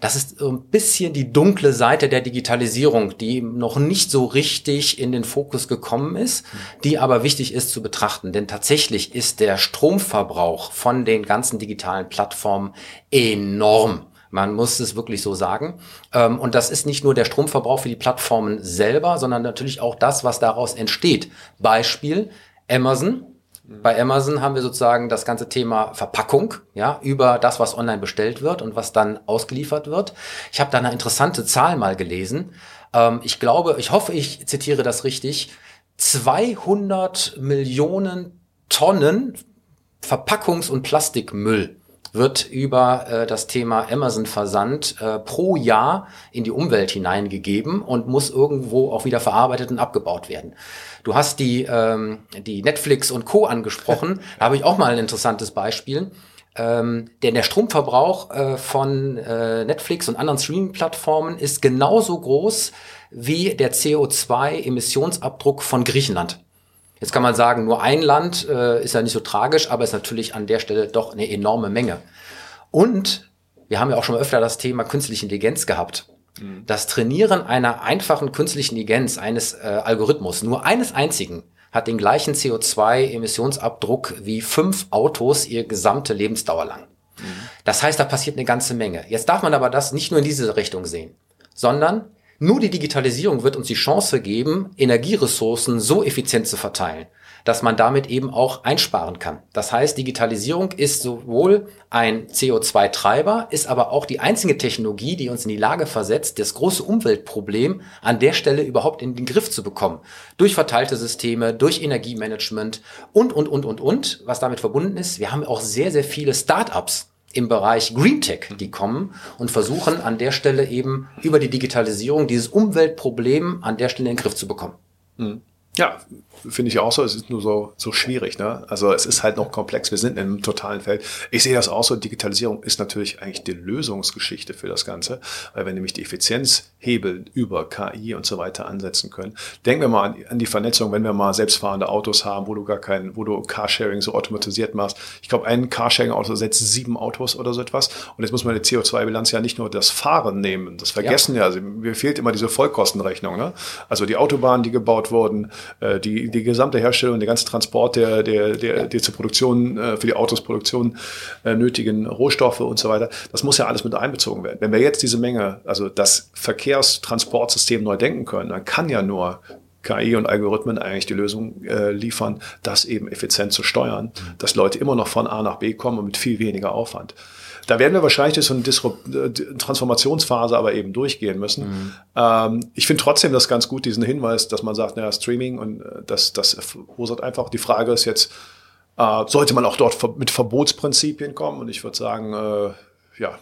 das ist so ein bisschen die dunkle Seite der Digitalisierung, die noch nicht so richtig in den Fokus gekommen ist, die aber wichtig ist zu betrachten. Denn tatsächlich ist der Stromverbrauch von den ganzen digitalen Plattformen enorm. Man muss es wirklich so sagen. Ähm, und das ist nicht nur der Stromverbrauch für die Plattformen selber, sondern natürlich auch das, was daraus entsteht. Beispiel Amazon. Bei Amazon haben wir sozusagen das ganze Thema Verpackung, ja, über das, was online bestellt wird und was dann ausgeliefert wird. Ich habe da eine interessante Zahl mal gelesen. Ähm, ich glaube, ich hoffe, ich zitiere das richtig. 200 Millionen Tonnen Verpackungs- und Plastikmüll wird über äh, das Thema Amazon-Versand äh, pro Jahr in die Umwelt hineingegeben und muss irgendwo auch wieder verarbeitet und abgebaut werden. Du hast die, ähm, die Netflix und Co. angesprochen. da habe ich auch mal ein interessantes Beispiel. Ähm, denn der Stromverbrauch äh, von äh, Netflix und anderen Streaming-Plattformen ist genauso groß wie der CO2-Emissionsabdruck von Griechenland. Jetzt kann man sagen, nur ein Land äh, ist ja nicht so tragisch, aber ist natürlich an der Stelle doch eine enorme Menge. Und wir haben ja auch schon öfter das Thema künstliche Intelligenz gehabt. Mhm. Das Trainieren einer einfachen künstlichen Intelligenz, eines äh, Algorithmus, nur eines einzigen, hat den gleichen CO2-Emissionsabdruck wie fünf Autos ihr gesamte Lebensdauer lang. Mhm. Das heißt, da passiert eine ganze Menge. Jetzt darf man aber das nicht nur in diese Richtung sehen, sondern nur die Digitalisierung wird uns die Chance geben, Energieressourcen so effizient zu verteilen, dass man damit eben auch einsparen kann. Das heißt, Digitalisierung ist sowohl ein CO2-Treiber, ist aber auch die einzige Technologie, die uns in die Lage versetzt, das große Umweltproblem an der Stelle überhaupt in den Griff zu bekommen. Durch verteilte Systeme, durch Energiemanagement und, und, und, und, und, was damit verbunden ist. Wir haben auch sehr, sehr viele Start-ups im Bereich Green Tech, die kommen und versuchen an der Stelle eben über die Digitalisierung dieses Umweltproblem an der Stelle in den Griff zu bekommen. Ja, finde ich auch so. Es ist nur so, so schwierig. Ne? Also es ist halt noch komplex. Wir sind in einem totalen Feld. Ich sehe das auch so. Digitalisierung ist natürlich eigentlich die Lösungsgeschichte für das Ganze, weil wir nämlich die Effizienzhebel über KI und so weiter ansetzen können. Denken wir mal an, die Vernetzung, wenn wir mal selbstfahrende Autos haben, wo du gar kein, wo du Carsharing so automatisiert machst. Ich glaube, ein Carsharing-Auto setzt sieben Autos oder so etwas. Und jetzt muss man die CO2-Bilanz ja nicht nur das Fahren nehmen. Das vergessen ja. ja. Also, mir fehlt immer diese Vollkostenrechnung. Ne? Also die Autobahnen, die gebaut wurden, äh, die, die gesamte Herstellung, der ganze Transport der, der, der, der zur Produktion, äh, für die Autosproduktion äh, nötigen Rohstoffe und so weiter, das muss ja alles mit einbezogen werden. Wenn wir jetzt diese Menge, also das Verkehrstransportsystem neu denken können, dann kann ja nur KI und Algorithmen eigentlich die Lösung äh, liefern, das eben effizient zu steuern, dass Leute immer noch von A nach B kommen und mit viel weniger Aufwand. Da werden wir wahrscheinlich durch so eine Disrupt äh, Transformationsphase aber eben durchgehen müssen. Mhm. Ähm, ich finde trotzdem das ganz gut, diesen Hinweis, dass man sagt, naja, Streaming und äh, das, das verursacht einfach. Die Frage ist jetzt, äh, sollte man auch dort mit Verbotsprinzipien kommen? Und ich würde sagen, äh, ja,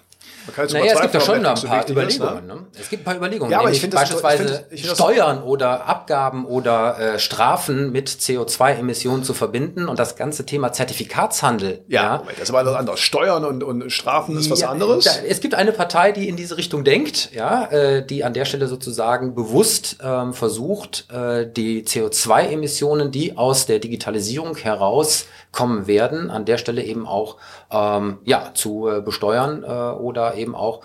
naja, es gibt ja schon ein paar Überlegungen. Ne? ne? Es gibt ein paar Überlegungen. Ja, aber ich finde beispielsweise ich find, ich Steuern oder Abgaben oder äh, Strafen mit CO2-Emissionen zu verbinden und das ganze Thema Zertifikatshandel. Ja, ja. Moment, das ist aber was anderes. Steuern und, und Strafen ist was ja, anderes. Da, es gibt eine Partei, die in diese Richtung denkt, ja, äh, die an der Stelle sozusagen bewusst ähm, versucht, äh, die CO2-Emissionen, die aus der Digitalisierung heraus kommen werden, an der Stelle eben auch ähm, ja, zu äh, besteuern äh, oder eben auch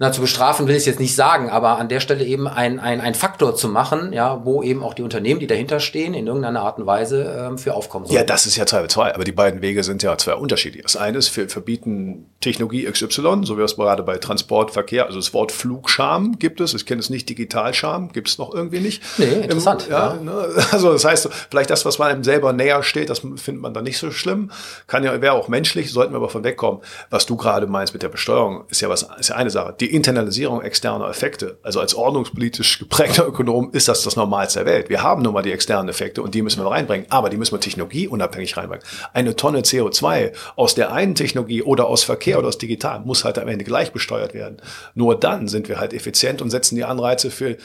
na, zu bestrafen will ich jetzt nicht sagen, aber an der Stelle eben ein, ein, ein Faktor zu machen, ja, wo eben auch die Unternehmen, die dahinter stehen, in irgendeiner Art und Weise ähm, für aufkommen sollen. Ja, das ist ja Teil zwei, aber die beiden Wege sind ja zwei unterschiedlich. Das eine ist, wir verbieten Technologie XY, so wie wir es gerade bei Transport, Verkehr, also das Wort Flugscham gibt es, ich kenne es nicht, Digitalscham gibt es noch irgendwie nicht. Nee, interessant. Im, ja, ja. Ne? Also das heißt, vielleicht das, was man einem selber näher steht, das findet man dann nicht so schlimm. Kann ja, wäre auch menschlich, sollten wir aber von wegkommen. Was du gerade meinst mit der Besteuerung, ist ja was, ist ja eine Sache. Die Internalisierung externer Effekte. Also als ordnungspolitisch geprägter Ökonom ist das das Normalste der Welt. Wir haben nun mal die externen Effekte und die müssen wir reinbringen, aber die müssen wir technologieunabhängig reinbringen. Eine Tonne CO2 aus der einen Technologie oder aus Verkehr oder aus Digital muss halt am Ende gleich besteuert werden. Nur dann sind wir halt effizient und setzen die Anreize für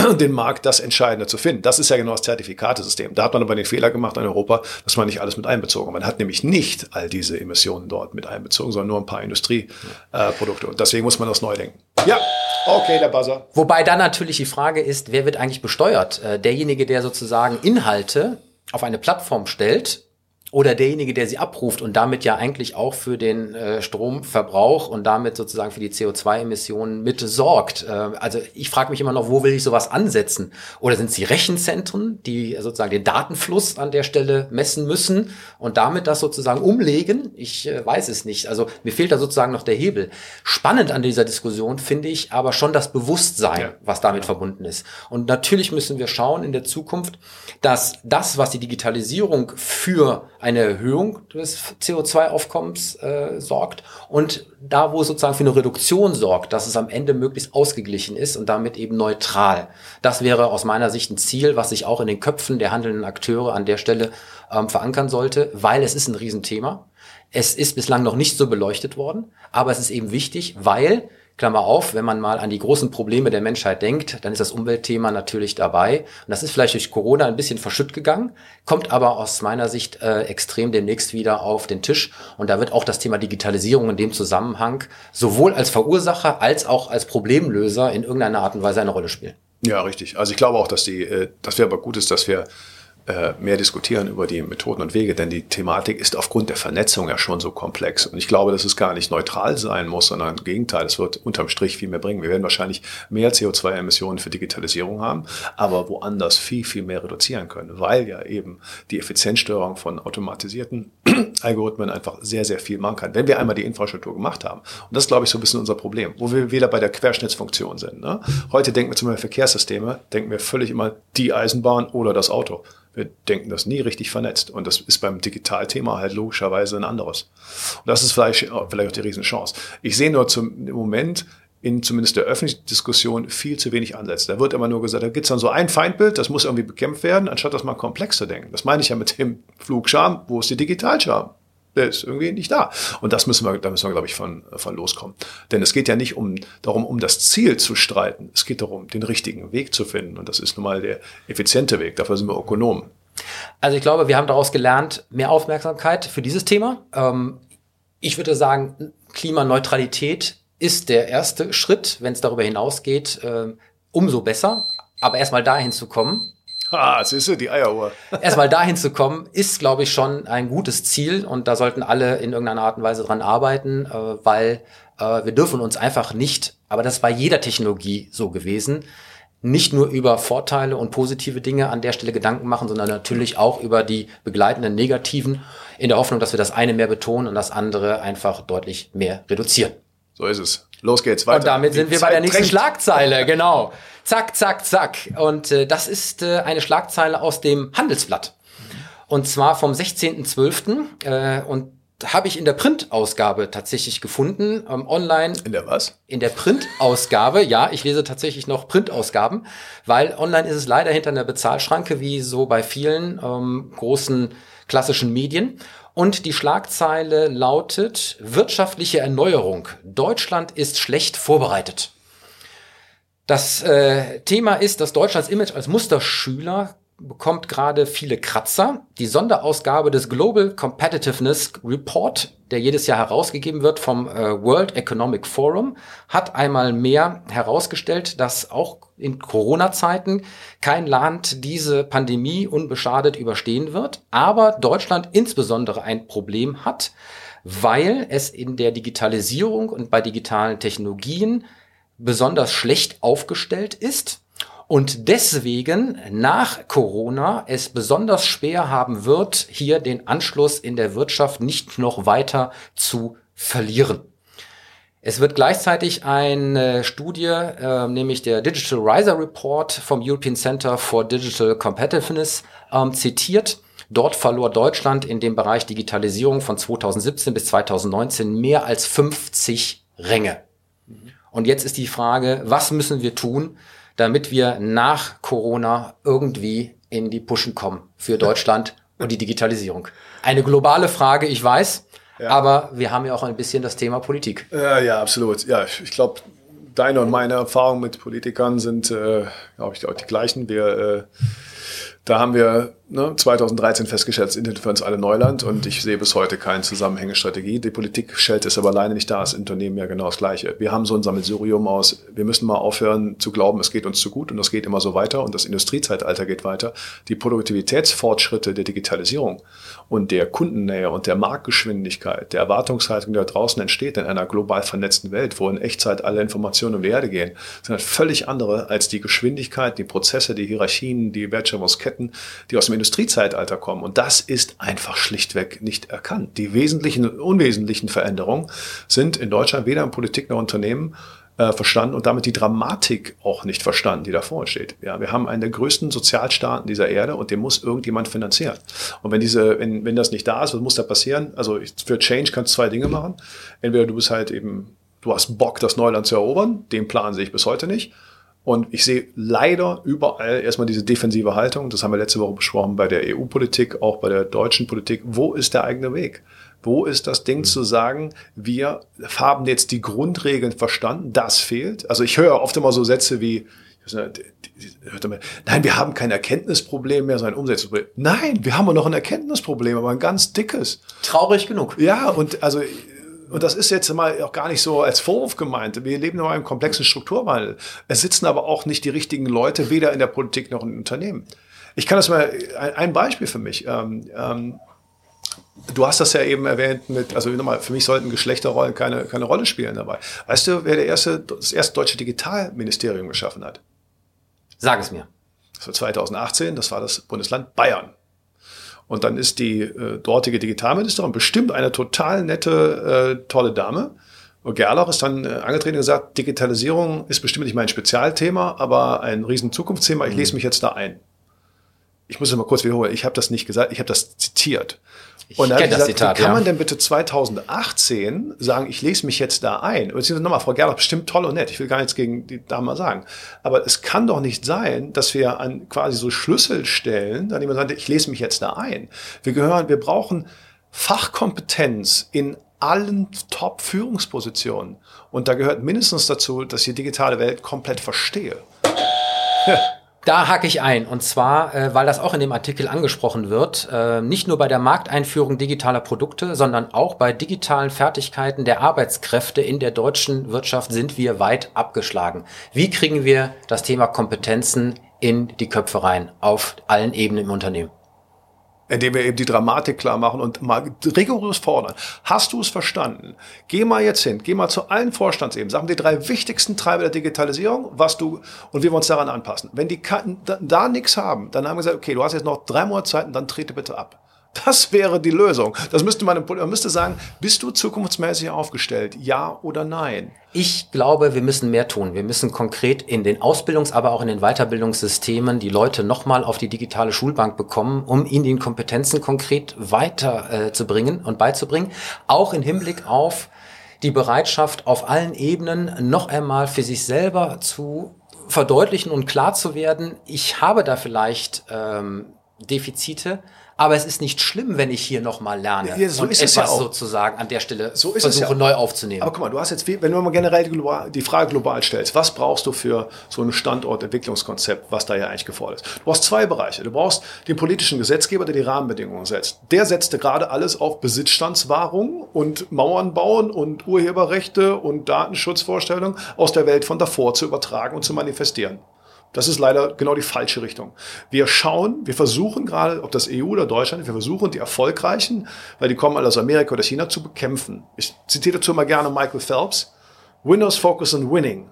den Markt das Entscheidende zu finden. Das ist ja genau das Zertifikatesystem. Da hat man aber den Fehler gemacht in Europa, dass man nicht alles mit einbezogen. Man hat nämlich nicht all diese Emissionen dort mit einbezogen, sondern nur ein paar Industrieprodukte. Und deswegen muss man das neu denken. Ja, okay, der Buzzer. Wobei dann natürlich die Frage ist, wer wird eigentlich besteuert? Äh, derjenige, der sozusagen Inhalte auf eine Plattform stellt oder derjenige, der sie abruft und damit ja eigentlich auch für den äh, Stromverbrauch und damit sozusagen für die CO2-Emissionen mit sorgt. Äh, also ich frage mich immer noch, wo will ich sowas ansetzen? Oder sind es die Rechenzentren, die sozusagen den Datenfluss an der Stelle messen müssen und damit das sozusagen umlegen? Ich äh, weiß es nicht. Also mir fehlt da sozusagen noch der Hebel. Spannend an dieser Diskussion finde ich aber schon das Bewusstsein, ja. was damit ja. verbunden ist. Und natürlich müssen wir schauen in der Zukunft, dass das, was die Digitalisierung für eine Erhöhung des CO2-Aufkommens äh, sorgt und da, wo es sozusagen für eine Reduktion sorgt, dass es am Ende möglichst ausgeglichen ist und damit eben neutral. Das wäre aus meiner Sicht ein Ziel, was sich auch in den Köpfen der handelnden Akteure an der Stelle ähm, verankern sollte, weil es ist ein Riesenthema. Es ist bislang noch nicht so beleuchtet worden, aber es ist eben wichtig, weil Klammer auf, wenn man mal an die großen Probleme der Menschheit denkt, dann ist das Umweltthema natürlich dabei. Und das ist vielleicht durch Corona ein bisschen verschütt gegangen, kommt aber aus meiner Sicht äh, extrem demnächst wieder auf den Tisch. Und da wird auch das Thema Digitalisierung in dem Zusammenhang sowohl als Verursacher als auch als Problemlöser in irgendeiner Art und Weise eine Rolle spielen. Ja, richtig. Also ich glaube auch, dass die, äh, das wäre aber gut ist, dass wir mehr diskutieren über die Methoden und Wege, denn die Thematik ist aufgrund der Vernetzung ja schon so komplex. Und ich glaube, dass es gar nicht neutral sein muss, sondern im Gegenteil, es wird unterm Strich viel mehr bringen. Wir werden wahrscheinlich mehr CO2-Emissionen für Digitalisierung haben, aber woanders viel, viel mehr reduzieren können, weil ja eben die Effizienzsteuerung von automatisierten Algorithmen einfach sehr, sehr viel machen kann. Wenn wir einmal die Infrastruktur gemacht haben, und das ist, glaube ich, so ein bisschen unser Problem, wo wir wieder bei der Querschnittsfunktion sind. Ne? Heute denken wir zum Beispiel Verkehrssysteme, denken wir völlig immer die Eisenbahn oder das Auto. Wir denken das nie richtig vernetzt. Und das ist beim Digitalthema halt logischerweise ein anderes. Und das ist vielleicht, vielleicht auch die Riesenchance. Ich sehe nur zum Moment in zumindest der öffentlichen Diskussion viel zu wenig Ansätze. Da wird immer nur gesagt, da gibt es dann so ein Feindbild, das muss irgendwie bekämpft werden, anstatt dass man komplex zu denken. Das meine ich ja mit dem Flugscham. Wo ist die Digitalscham? Der ist irgendwie nicht da. Und das müssen wir, da müssen wir, glaube ich, von, von loskommen. Denn es geht ja nicht um, darum, um das Ziel zu streiten. Es geht darum, den richtigen Weg zu finden. Und das ist nun mal der effiziente Weg. Dafür sind wir Ökonomen. Also ich glaube, wir haben daraus gelernt, mehr Aufmerksamkeit für dieses Thema. Ähm, ich würde sagen, Klimaneutralität ist der erste Schritt. Wenn es darüber hinausgeht, äh, umso besser. Aber erstmal dahin zu kommen, Ah, siehst du, die Eieruhr. Erstmal dahin zu kommen, ist, glaube ich, schon ein gutes Ziel und da sollten alle in irgendeiner Art und Weise dran arbeiten, äh, weil äh, wir dürfen uns einfach nicht, aber das ist bei jeder Technologie so gewesen, nicht nur über Vorteile und positive Dinge an der Stelle Gedanken machen, sondern natürlich auch über die begleitenden negativen, in der Hoffnung, dass wir das eine mehr betonen und das andere einfach deutlich mehr reduzieren. So ist es. Los geht's weiter. Und damit sind die wir Zeit bei der nächsten drängt. Schlagzeile, genau. Zack, zack, zack. Und äh, das ist äh, eine Schlagzeile aus dem Handelsblatt. Und zwar vom 16.12. Äh, und habe ich in der Printausgabe tatsächlich gefunden, ähm, online. In der was? In der Printausgabe, ja, ich lese tatsächlich noch Printausgaben, weil online ist es leider hinter einer Bezahlschranke, wie so bei vielen ähm, großen klassischen Medien. Und die Schlagzeile lautet Wirtschaftliche Erneuerung. Deutschland ist schlecht vorbereitet. Das äh, Thema ist, dass Deutschlands Image als Musterschüler bekommt gerade viele Kratzer. Die Sonderausgabe des Global Competitiveness Report, der jedes Jahr herausgegeben wird vom äh, World Economic Forum, hat einmal mehr herausgestellt, dass auch in Corona-Zeiten kein Land diese Pandemie unbeschadet überstehen wird, aber Deutschland insbesondere ein Problem hat, weil es in der Digitalisierung und bei digitalen Technologien besonders schlecht aufgestellt ist und deswegen nach Corona es besonders schwer haben wird, hier den Anschluss in der Wirtschaft nicht noch weiter zu verlieren. Es wird gleichzeitig eine Studie, äh, nämlich der Digital Riser Report vom European Center for Digital Competitiveness ähm, zitiert. Dort verlor Deutschland in dem Bereich Digitalisierung von 2017 bis 2019 mehr als 50 Ränge. Und jetzt ist die Frage, was müssen wir tun, damit wir nach Corona irgendwie in die Pushen kommen für Deutschland und die Digitalisierung? Eine globale Frage, ich weiß, ja. aber wir haben ja auch ein bisschen das Thema Politik. Ja, ja, absolut. Ja, ich glaube, deine und meine Erfahrungen mit Politikern sind, äh, glaube ich, auch die gleichen. Wir äh, da haben wir ne, 2013 festgestellt, Internet für uns alle Neuland und ich sehe bis heute keine zusammenhängende Strategie. Die Politik stellt es aber alleine nicht da, das Unternehmen ja genau das Gleiche. Wir haben so ein Sammelsurium aus, wir müssen mal aufhören zu glauben, es geht uns zu gut und das geht immer so weiter und das Industriezeitalter geht weiter. Die Produktivitätsfortschritte der Digitalisierung und der Kundennähe und der Marktgeschwindigkeit, der Erwartungshaltung, die da draußen entsteht in einer global vernetzten Welt, wo in Echtzeit alle Informationen um die Erde gehen, sind halt völlig andere als die Geschwindigkeit, die Prozesse, die Hierarchien, die Wertschöpfungsketten, die aus dem Industriezeitalter kommen. Und das ist einfach schlichtweg nicht erkannt. Die wesentlichen und unwesentlichen Veränderungen sind in Deutschland weder in Politik noch Unternehmen äh, verstanden und damit die Dramatik auch nicht verstanden, die da vor uns steht. Ja, wir haben einen der größten Sozialstaaten dieser Erde und den muss irgendjemand finanzieren. Und wenn diese, wenn, wenn das nicht da ist, was muss da passieren? Also für Change kannst du zwei Dinge machen. Entweder du bist halt eben, du hast Bock, das Neuland zu erobern. Den Plan sehe ich bis heute nicht. Und ich sehe leider überall erstmal diese defensive Haltung. Das haben wir letzte Woche besprochen bei der EU-Politik, auch bei der deutschen Politik. Wo ist der eigene Weg? Wo ist das Ding zu sagen, wir haben jetzt die Grundregeln verstanden, das fehlt? Also ich höre oft immer so Sätze wie, Nein, wir haben kein Erkenntnisproblem mehr, sondern ein Umsetzungsproblem. Nein, wir haben noch ein Erkenntnisproblem, aber ein ganz dickes. Traurig genug. Ja, und also und das ist jetzt mal auch gar nicht so als Vorwurf gemeint. Wir leben in einem komplexen Strukturwandel. Es sitzen aber auch nicht die richtigen Leute, weder in der Politik noch in Unternehmen. Ich kann das mal, ein Beispiel für mich. Ähm, ähm, Du hast das ja eben erwähnt mit, also nochmal, für mich sollten Geschlechterrollen keine, keine Rolle spielen dabei. Weißt du, wer der erste, das erste deutsche Digitalministerium geschaffen hat? Sag es mir. Das war 2018, das war das Bundesland Bayern. Und dann ist die äh, dortige Digitalministerin bestimmt eine total nette, äh, tolle Dame. Und Gerlach ist dann äh, angetreten und gesagt, Digitalisierung ist bestimmt nicht mein Spezialthema, aber ein riesen Zukunftsthema. Ich lese mhm. mich jetzt da ein. Ich muss es mal kurz wiederholen. Ich habe das nicht gesagt, ich habe das zitiert. Ich und kenne das Zitat, wie kann man denn bitte 2018 sagen, ich lese mich jetzt da ein? Und nochmal, Frau Gerlach, bestimmt toll und nett. Ich will gar nichts gegen die Dame sagen. Aber es kann doch nicht sein, dass wir an quasi so Schlüsselstellen, an jemand sagt, ich lese mich jetzt da ein. Wir gehören, wir brauchen Fachkompetenz in allen Top-Führungspositionen. Und da gehört mindestens dazu, dass ich die digitale Welt komplett verstehe. Da hake ich ein. Und zwar, äh, weil das auch in dem Artikel angesprochen wird, äh, nicht nur bei der Markteinführung digitaler Produkte, sondern auch bei digitalen Fertigkeiten der Arbeitskräfte in der deutschen Wirtschaft sind wir weit abgeschlagen. Wie kriegen wir das Thema Kompetenzen in die Köpfe rein, auf allen Ebenen im Unternehmen? Indem wir eben die Dramatik klar machen und mal rigoros fordern. Hast du es verstanden? Geh mal jetzt hin, geh mal zu allen Vorstandsebenen, sagen die drei wichtigsten Treiber der Digitalisierung, was du und wie wir uns daran anpassen. Wenn die da, da nichts haben, dann haben wir gesagt, okay, du hast jetzt noch drei Monate Zeit und dann trete bitte ab. Das wäre die Lösung. Das müsste man, man müsste sagen, bist du zukunftsmäßig aufgestellt? Ja oder nein? Ich glaube, wir müssen mehr tun. Wir müssen konkret in den Ausbildungs-, aber auch in den Weiterbildungssystemen die Leute nochmal auf die digitale Schulbank bekommen, um ihnen die Kompetenzen konkret weiterzubringen äh, und beizubringen. Auch im Hinblick auf die Bereitschaft, auf allen Ebenen noch einmal für sich selber zu verdeutlichen und klar zu werden, ich habe da vielleicht ähm, Defizite, aber es ist nicht schlimm, wenn ich hier nochmal lerne ja, so und ist etwas es ja sozusagen an der Stelle so versuche ja neu aufzunehmen. Aber guck mal, du hast jetzt, wenn du mal generell die Frage global stellst, was brauchst du für so ein Standortentwicklungskonzept, was da ja eigentlich gefordert ist? Du hast zwei Bereiche. Du brauchst den politischen Gesetzgeber, der die Rahmenbedingungen setzt. Der setzte gerade alles auf Besitzstandswahrung und Mauern bauen und Urheberrechte und Datenschutzvorstellungen aus der Welt von davor zu übertragen und zu manifestieren. Das ist leider genau die falsche Richtung. Wir schauen, wir versuchen gerade, ob das EU oder Deutschland, wir versuchen die Erfolgreichen, weil die kommen alle aus Amerika oder China, zu bekämpfen. Ich zitiere dazu mal gerne Michael Phelps. Winners focus on winning.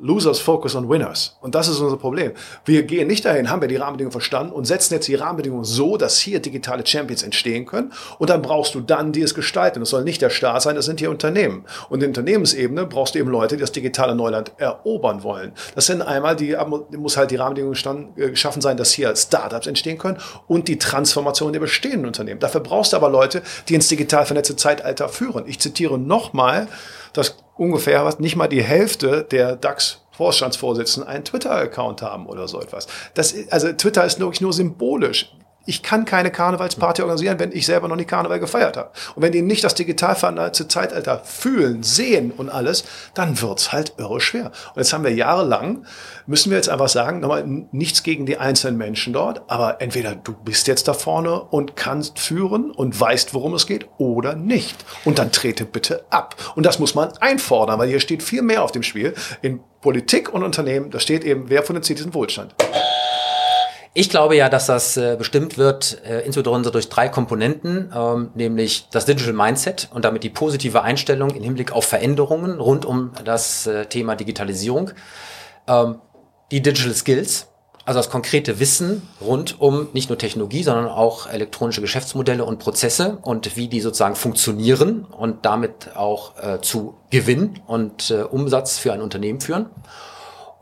Losers focus on winners. Und das ist unser Problem. Wir gehen nicht dahin, haben wir die Rahmenbedingungen verstanden und setzen jetzt die Rahmenbedingungen so, dass hier digitale Champions entstehen können. Und dann brauchst du dann, die es gestalten. Das soll nicht der Staat sein, das sind hier Unternehmen. Und in Unternehmensebene brauchst du eben Leute, die das digitale Neuland erobern wollen. Das sind einmal die, muss halt die Rahmenbedingungen äh, geschaffen sein, dass hier Startups entstehen können und die Transformation der bestehenden Unternehmen. Dafür brauchst du aber Leute, die ins digital vernetzte Zeitalter führen. Ich zitiere nochmal, dass ungefähr was, nicht mal die Hälfte der DAX Vorstandsvorsitzenden einen Twitter-Account haben oder so etwas. Das, also Twitter ist wirklich nur symbolisch ich kann keine Karnevalsparty organisieren, wenn ich selber noch nie Karneval gefeiert habe. Und wenn die nicht das digital vernetzte Zeitalter fühlen, sehen und alles, dann wird's halt irre schwer. Und jetzt haben wir jahrelang, müssen wir jetzt einfach sagen, nochmal nichts gegen die einzelnen Menschen dort, aber entweder du bist jetzt da vorne und kannst führen und weißt, worum es geht, oder nicht. Und dann trete bitte ab. Und das muss man einfordern, weil hier steht viel mehr auf dem Spiel. In Politik und Unternehmen, da steht eben, wer zieht diesen Wohlstand. Ich glaube ja, dass das äh, bestimmt wird, äh, insbesondere durch drei Komponenten, ähm, nämlich das Digital Mindset und damit die positive Einstellung im Hinblick auf Veränderungen rund um das äh, Thema Digitalisierung, ähm, die Digital Skills, also das konkrete Wissen rund um nicht nur Technologie, sondern auch elektronische Geschäftsmodelle und Prozesse und wie die sozusagen funktionieren und damit auch äh, zu Gewinn und äh, Umsatz für ein Unternehmen führen.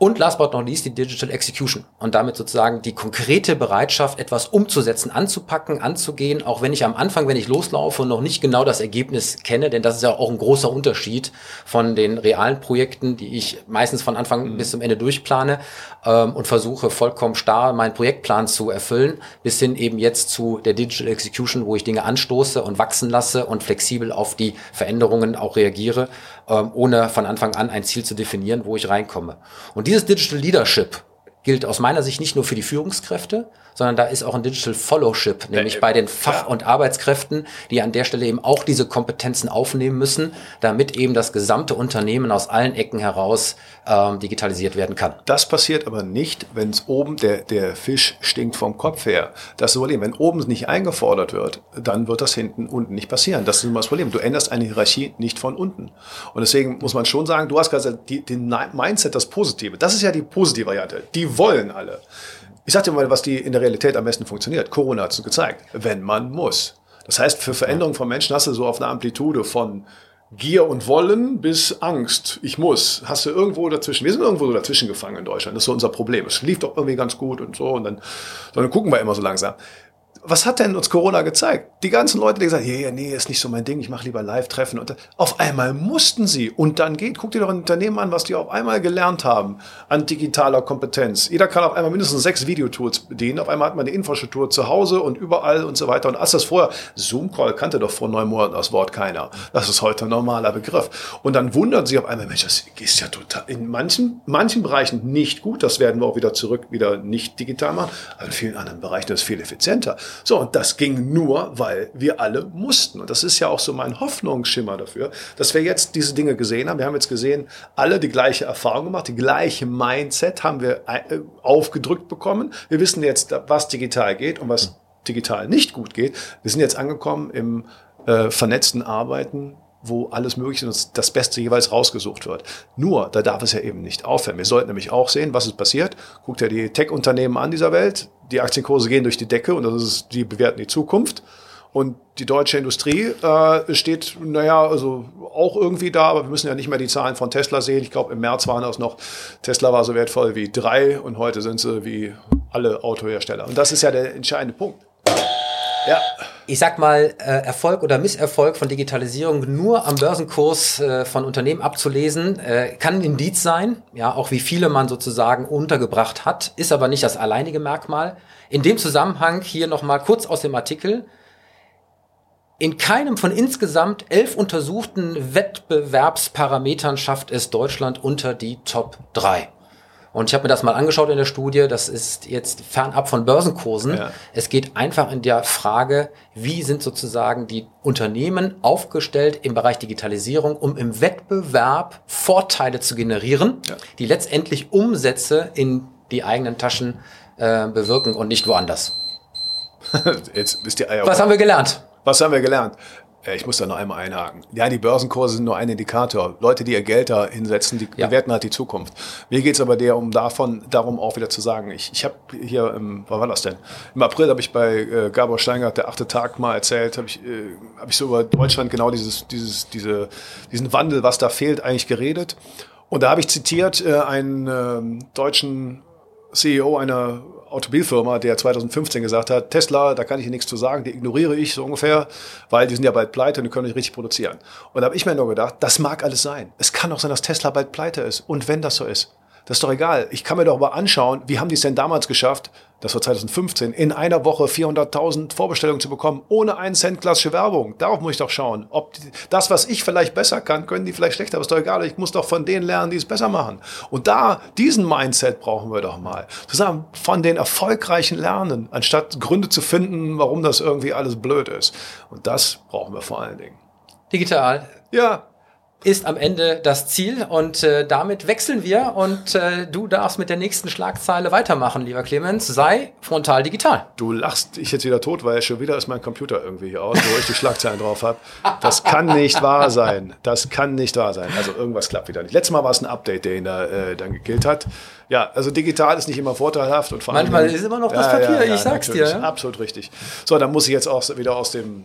Und last but not least die Digital Execution. Und damit sozusagen die konkrete Bereitschaft, etwas umzusetzen, anzupacken, anzugehen, auch wenn ich am Anfang, wenn ich loslaufe und noch nicht genau das Ergebnis kenne, denn das ist ja auch ein großer Unterschied von den realen Projekten, die ich meistens von Anfang mhm. bis zum Ende durchplane ähm, und versuche vollkommen starr meinen Projektplan zu erfüllen, bis hin eben jetzt zu der Digital Execution, wo ich Dinge anstoße und wachsen lasse und flexibel auf die Veränderungen auch reagiere ähm, ohne von Anfang an ein Ziel zu definieren, wo ich reinkomme. Und dieses Digital Leadership gilt aus meiner Sicht nicht nur für die Führungskräfte, sondern da ist auch ein Digital Fellowship, nämlich äh, bei den Fach- und Arbeitskräften, die an der Stelle eben auch diese Kompetenzen aufnehmen müssen, damit eben das gesamte Unternehmen aus allen Ecken heraus ähm, digitalisiert werden kann. Das passiert aber nicht, wenn es oben der, der Fisch stinkt vom Kopf her. Das ist das Problem. Wenn oben nicht eingefordert wird, dann wird das hinten unten nicht passieren. Das ist immer das Problem. Du änderst eine Hierarchie nicht von unten. Und deswegen muss man schon sagen, du hast gerade den Mindset, das Positive. Das ist ja die positive Variante. Die wollen alle. Ich sag dir mal, was die in der Realität am besten funktioniert. Corona hat es gezeigt. Wenn man muss. Das heißt, für Veränderung von Menschen hast du so auf einer Amplitude von Gier und Wollen bis Angst. Ich muss. Hast du irgendwo dazwischen. Wir sind irgendwo so dazwischen gefangen in Deutschland. Das ist so unser Problem. Es lief doch irgendwie ganz gut und so. Und dann, dann gucken wir immer so langsam was hat denn uns Corona gezeigt? Die ganzen Leute, die gesagt haben, yeah, nee, ist nicht so mein Ding, ich mache lieber Live-Treffen. Und auf einmal mussten sie. Und dann geht, guck dir doch ein Unternehmen an, was die auf einmal gelernt haben an digitaler Kompetenz. Jeder kann auf einmal mindestens sechs Videotools bedienen. Auf einmal hat man die Infrastruktur zu Hause und überall und so weiter. Und als das vorher, Zoom-Call kannte doch vor neun Monaten das Wort keiner. Das ist heute ein normaler Begriff. Und dann wundern sie auf einmal, Mensch, das ist ja total, in manchen, manchen Bereichen nicht gut. Das werden wir auch wieder zurück, wieder nicht digital machen. Aber in vielen anderen Bereichen ist es viel effizienter. So, und das ging nur, weil wir alle mussten. Und das ist ja auch so mein Hoffnungsschimmer dafür, dass wir jetzt diese Dinge gesehen haben. Wir haben jetzt gesehen, alle die gleiche Erfahrung gemacht, die gleiche Mindset haben wir äh, aufgedrückt bekommen. Wir wissen jetzt, was digital geht und was digital nicht gut geht. Wir sind jetzt angekommen im äh, vernetzten Arbeiten wo alles Mögliche und das Beste jeweils rausgesucht wird. Nur, da darf es ja eben nicht aufhören. Wir sollten nämlich auch sehen, was ist passiert. Guckt ja die Tech-Unternehmen an dieser Welt. Die Aktienkurse gehen durch die Decke und das ist, die bewerten die Zukunft. Und die deutsche Industrie äh, steht, naja, also auch irgendwie da, aber wir müssen ja nicht mehr die Zahlen von Tesla sehen. Ich glaube, im März waren das noch, Tesla war so wertvoll wie drei und heute sind sie wie alle Autohersteller. Und das ist ja der entscheidende Punkt. Ja. Ich sag mal, äh, Erfolg oder Misserfolg von Digitalisierung nur am Börsenkurs äh, von Unternehmen abzulesen, äh, kann ein Indiz sein, ja, auch wie viele man sozusagen untergebracht hat, ist aber nicht das alleinige Merkmal. In dem Zusammenhang hier nochmal kurz aus dem Artikel. In keinem von insgesamt elf untersuchten Wettbewerbsparametern schafft es Deutschland unter die Top 3. Und ich habe mir das mal angeschaut in der Studie, das ist jetzt fernab von Börsenkursen. Ja. Es geht einfach in der Frage, wie sind sozusagen die Unternehmen aufgestellt im Bereich Digitalisierung, um im Wettbewerb Vorteile zu generieren, ja. die letztendlich Umsätze in die eigenen Taschen äh, bewirken und nicht woanders. Jetzt bist die Eier Was haben wir gelernt? Was haben wir gelernt? Ich muss da noch einmal einhaken. Ja, die Börsenkurse sind nur ein Indikator. Leute, die ihr Geld da hinsetzen, die ja. bewerten halt die Zukunft. Mir geht's aber der um davon, darum auch wieder zu sagen, ich, ich habe hier, im, wann war das denn? Im April habe ich bei äh, Gabor Steingart, der achte Tag, mal erzählt, habe ich, äh, hab ich so über Deutschland genau dieses, dieses, diese, diesen Wandel, was da fehlt, eigentlich geredet. Und da habe ich zitiert äh, einen äh, deutschen CEO einer Automobilfirma, der 2015 gesagt hat, Tesla, da kann ich nichts zu sagen, die ignoriere ich so ungefähr, weil die sind ja bald pleite und die können nicht richtig produzieren. Und da habe ich mir nur gedacht, das mag alles sein. Es kann auch sein, dass Tesla bald pleite ist. Und wenn das so ist, das ist doch egal. Ich kann mir doch aber anschauen, wie haben die es denn damals geschafft, das war 2015, in einer Woche 400.000 Vorbestellungen zu bekommen, ohne einen Cent klassische Werbung. Darauf muss ich doch schauen. Ob die, das, was ich vielleicht besser kann, können die vielleicht schlechter, aber ist doch egal. Ich muss doch von denen lernen, die es besser machen. Und da, diesen Mindset brauchen wir doch mal. Zusammen von den Erfolgreichen lernen, anstatt Gründe zu finden, warum das irgendwie alles blöd ist. Und das brauchen wir vor allen Dingen. Digital. Ja, ist am Ende das Ziel und äh, damit wechseln wir und äh, du darfst mit der nächsten Schlagzeile weitermachen, lieber Clemens. Sei frontal digital. Du lachst ich jetzt wieder tot, weil schon wieder ist mein Computer irgendwie hier aus, wo ich die Schlagzeilen drauf habe. Das kann nicht wahr sein. Das kann nicht wahr sein. Also irgendwas klappt wieder nicht. Letztes Mal war es ein Update, der ihn da äh, dann gekillt hat. Ja, also digital ist nicht immer vorteilhaft und vor allem. Manchmal ist immer noch das Papier, ja, ja, ich sag's dir. Ja? Absolut richtig. So, dann muss ich jetzt auch wieder aus dem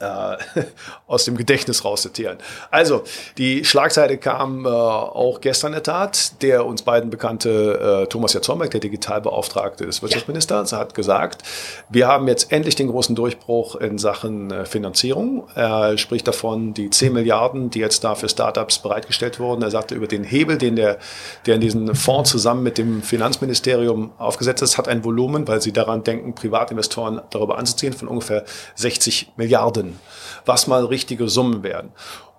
äh, aus dem Gedächtnis rauszitieren. Also, die Schlagzeile kam äh, auch gestern in der Tat. Der uns beiden bekannte äh, Thomas Jatzorbeck, der Digitalbeauftragte des Wirtschaftsministers, ja. hat gesagt, wir haben jetzt endlich den großen Durchbruch in Sachen äh, Finanzierung. Er spricht davon, die 10 Milliarden, die jetzt da für Startups bereitgestellt wurden. Er sagte, über den Hebel, den der, der in diesen Fonds zusammen mit dem Finanzministerium aufgesetzt ist, hat ein Volumen, weil sie daran denken, Privatinvestoren darüber anzuziehen, von ungefähr 60 Milliarden Summen, was mal richtige Summen werden.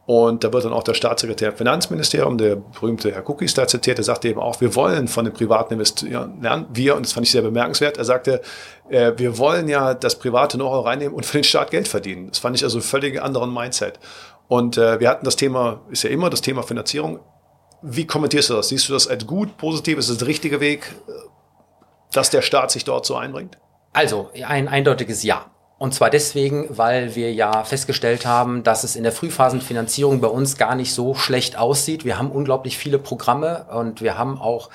Und da wird dann auch der Staatssekretär im Finanzministerium, der berühmte Herr Cookies da zitiert, der sagte eben auch, wir wollen von den privaten Investoren lernen. Wir, und das fand ich sehr bemerkenswert, er sagte, äh, wir wollen ja das private Know-how reinnehmen und für den Staat Geld verdienen. Das fand ich also völlig anderen Mindset. Und äh, wir hatten das Thema, ist ja immer das Thema Finanzierung. Wie kommentierst du das? Siehst du das als gut, positiv? Ist das der richtige Weg, äh, dass der Staat sich dort so einbringt? Also, ein eindeutiges Ja. Und zwar deswegen, weil wir ja festgestellt haben, dass es in der Frühphasenfinanzierung bei uns gar nicht so schlecht aussieht. Wir haben unglaublich viele Programme und wir haben auch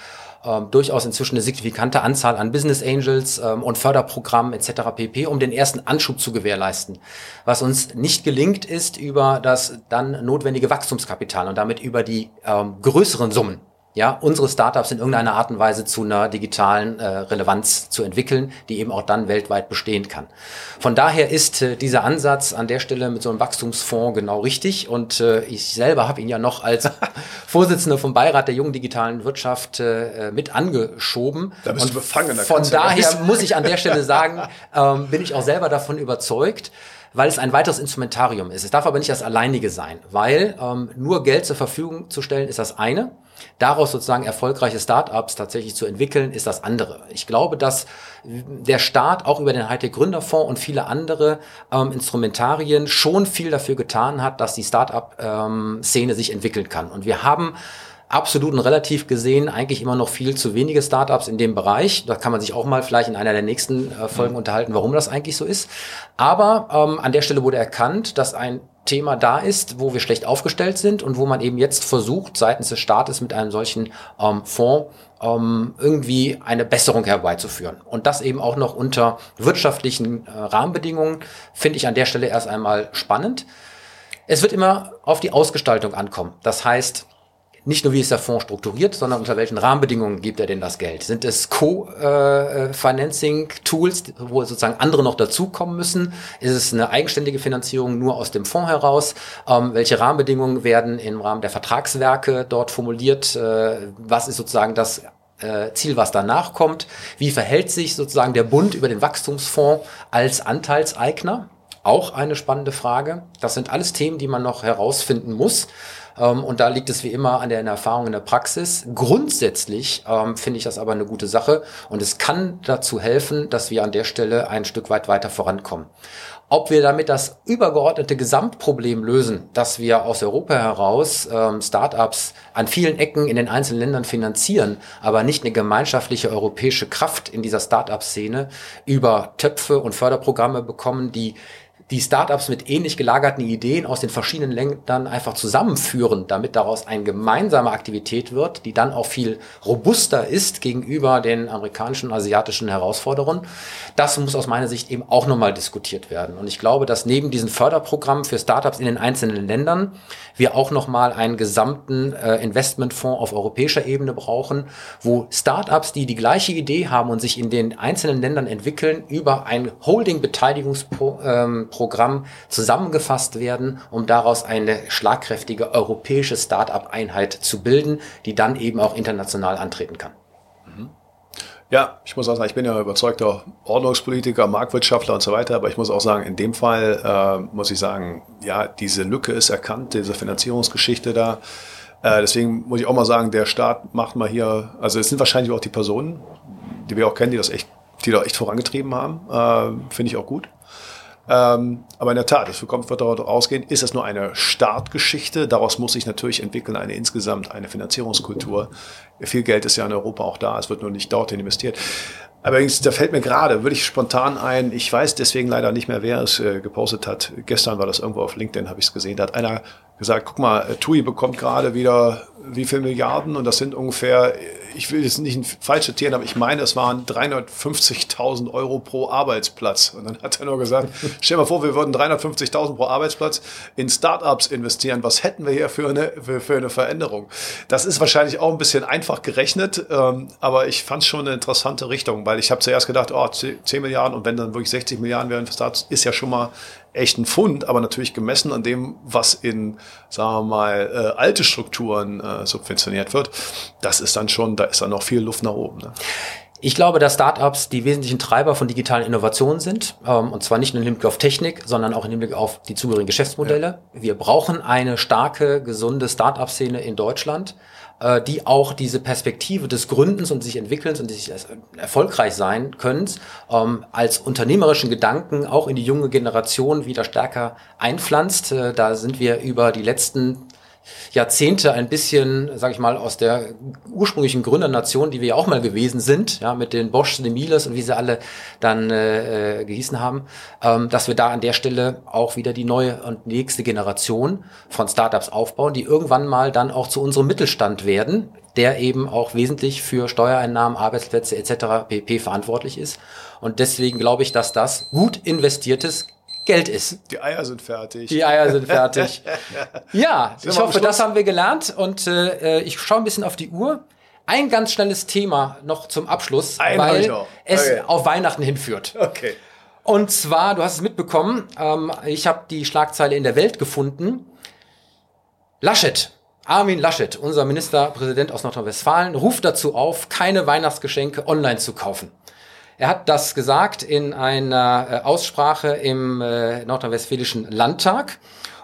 ähm, durchaus inzwischen eine signifikante Anzahl an Business Angels ähm, und Förderprogrammen etc. pp, um den ersten Anschub zu gewährleisten. Was uns nicht gelingt, ist über das dann notwendige Wachstumskapital und damit über die ähm, größeren Summen ja, unsere Startups in irgendeiner Art und Weise zu einer digitalen äh, Relevanz zu entwickeln, die eben auch dann weltweit bestehen kann. Von daher ist äh, dieser Ansatz an der Stelle mit so einem Wachstumsfonds genau richtig und äh, ich selber habe ihn ja noch als Vorsitzender vom Beirat der jungen digitalen Wirtschaft äh, mit angeschoben. Da bist und du befangen. Von daher muss ich an der Stelle sagen, ähm, bin ich auch selber davon überzeugt, weil es ein weiteres Instrumentarium ist. Es darf aber nicht das alleinige sein, weil ähm, nur Geld zur Verfügung zu stellen ist das eine. Daraus sozusagen erfolgreiche Startups tatsächlich zu entwickeln, ist das andere. Ich glaube, dass der Staat auch über den Hightech Gründerfonds und viele andere ähm, Instrumentarien schon viel dafür getan hat, dass die Startup-Szene ähm, sich entwickeln kann. Und wir haben absolut und relativ gesehen eigentlich immer noch viel zu wenige Startups in dem Bereich. Da kann man sich auch mal vielleicht in einer der nächsten äh, Folgen mhm. unterhalten, warum das eigentlich so ist. Aber ähm, an der Stelle wurde erkannt, dass ein Thema da ist, wo wir schlecht aufgestellt sind und wo man eben jetzt versucht, seitens des Staates mit einem solchen ähm, Fonds ähm, irgendwie eine Besserung herbeizuführen. Und das eben auch noch unter wirtschaftlichen äh, Rahmenbedingungen, finde ich an der Stelle erst einmal spannend. Es wird immer auf die Ausgestaltung ankommen. Das heißt, nicht nur wie ist der Fonds strukturiert, sondern unter welchen Rahmenbedingungen gibt er denn das Geld? Sind es Co-Financing-Tools, wo sozusagen andere noch dazukommen müssen? Ist es eine eigenständige Finanzierung nur aus dem Fonds heraus? Ähm, welche Rahmenbedingungen werden im Rahmen der Vertragswerke dort formuliert? Äh, was ist sozusagen das äh, Ziel, was danach kommt? Wie verhält sich sozusagen der Bund über den Wachstumsfonds als Anteilseigner? Auch eine spannende Frage. Das sind alles Themen, die man noch herausfinden muss. Ähm, und da liegt es wie immer an der Erfahrung in der Praxis. Grundsätzlich ähm, finde ich das aber eine gute Sache und es kann dazu helfen, dass wir an der Stelle ein Stück weit weiter vorankommen. Ob wir damit das übergeordnete Gesamtproblem lösen, dass wir aus Europa heraus ähm, Startups an vielen Ecken in den einzelnen Ländern finanzieren, aber nicht eine gemeinschaftliche europäische Kraft in dieser Startup-Szene über Töpfe und Förderprogramme bekommen, die die Startups mit ähnlich gelagerten Ideen aus den verschiedenen Ländern einfach zusammenführen, damit daraus eine gemeinsame Aktivität wird, die dann auch viel robuster ist gegenüber den amerikanischen, asiatischen Herausforderungen. Das muss aus meiner Sicht eben auch nochmal diskutiert werden. Und ich glaube, dass neben diesen Förderprogrammen für Startups in den einzelnen Ländern wir auch nochmal einen gesamten äh, Investmentfonds auf europäischer Ebene brauchen, wo Startups, die die gleiche Idee haben und sich in den einzelnen Ländern entwickeln, über ein Holding-Beteiligungsprogramm Programm zusammengefasst werden, um daraus eine schlagkräftige europäische Start-up-Einheit zu bilden, die dann eben auch international antreten kann. Mhm. Ja, ich muss auch sagen, ich bin ja überzeugter Ordnungspolitiker, Marktwirtschaftler und so weiter, aber ich muss auch sagen, in dem Fall äh, muss ich sagen, ja, diese Lücke ist erkannt, diese Finanzierungsgeschichte da. Äh, deswegen muss ich auch mal sagen, der Staat macht mal hier, also es sind wahrscheinlich auch die Personen, die wir auch kennen, die das echt, die da echt vorangetrieben haben. Äh, Finde ich auch gut. Ähm, aber in der Tat, es kommt, wird darauf ausgehen, ist das nur eine Startgeschichte? Daraus muss sich natürlich entwickeln eine insgesamt eine Finanzierungskultur. Viel Geld ist ja in Europa auch da, es wird nur nicht dorthin investiert. Allerdings, da fällt mir gerade, würde ich spontan ein, ich weiß deswegen leider nicht mehr, wer es äh, gepostet hat. Gestern war das irgendwo auf LinkedIn, habe ich es gesehen. Da hat einer gesagt, guck mal, TUI bekommt gerade wieder wie viel Milliarden und das sind ungefähr, ich will jetzt nicht falsch zitieren, aber ich meine, es waren 350.000 Euro pro Arbeitsplatz. Und dann hat er nur gesagt, stell mal vor, wir würden 350.000 pro Arbeitsplatz in Startups investieren. Was hätten wir hier für eine, für, für eine Veränderung? Das ist wahrscheinlich auch ein bisschen einfach gerechnet, ähm, aber ich fand es schon eine interessante Richtung, weil ich habe zuerst gedacht, oh, 10 Milliarden und wenn dann wirklich 60 Milliarden wären für Startups, ist ja schon mal echt ein Fund, aber natürlich gemessen an dem, was in, sagen wir mal, äh, alte Strukturen äh, subventioniert wird, das ist dann schon, da ist dann noch viel Luft nach oben. Ne? Ich glaube, dass Startups die wesentlichen Treiber von digitalen Innovationen sind. Ähm, und zwar nicht nur im Hinblick auf Technik, sondern auch im Hinblick auf die zugehörigen Geschäftsmodelle. Ja. Wir brauchen eine starke, gesunde Startup-Szene in Deutschland äh, die auch diese Perspektive des Gründens und sich Entwickelns und sich erfolgreich sein können, ähm, als unternehmerischen Gedanken auch in die junge Generation wieder stärker einpflanzt. Äh, da sind wir über die letzten Jahrzehnte ein bisschen, sage ich mal, aus der ursprünglichen Gründernation, die wir ja auch mal gewesen sind, ja, mit den Bosch, den Miele und wie sie alle dann äh, äh, gehießen haben, ähm, dass wir da an der Stelle auch wieder die neue und nächste Generation von Startups aufbauen, die irgendwann mal dann auch zu unserem Mittelstand werden, der eben auch wesentlich für Steuereinnahmen, Arbeitsplätze etc. pp verantwortlich ist. Und deswegen glaube ich, dass das gut investiertes Geld ist. Die Eier sind fertig. Die Eier sind fertig. ja, ich hoffe, das haben wir gelernt und äh, ich schaue ein bisschen auf die Uhr. Ein ganz schnelles Thema noch zum Abschluss, ein weil okay. es auf Weihnachten hinführt. Okay. Und zwar, du hast es mitbekommen, ähm, ich habe die Schlagzeile in der Welt gefunden. Laschet, Armin Laschet, unser Ministerpräsident aus Nordrhein-Westfalen, ruft dazu auf, keine Weihnachtsgeschenke online zu kaufen. Er hat das gesagt in einer äh, Aussprache im äh, nordrhein-westfälischen Landtag.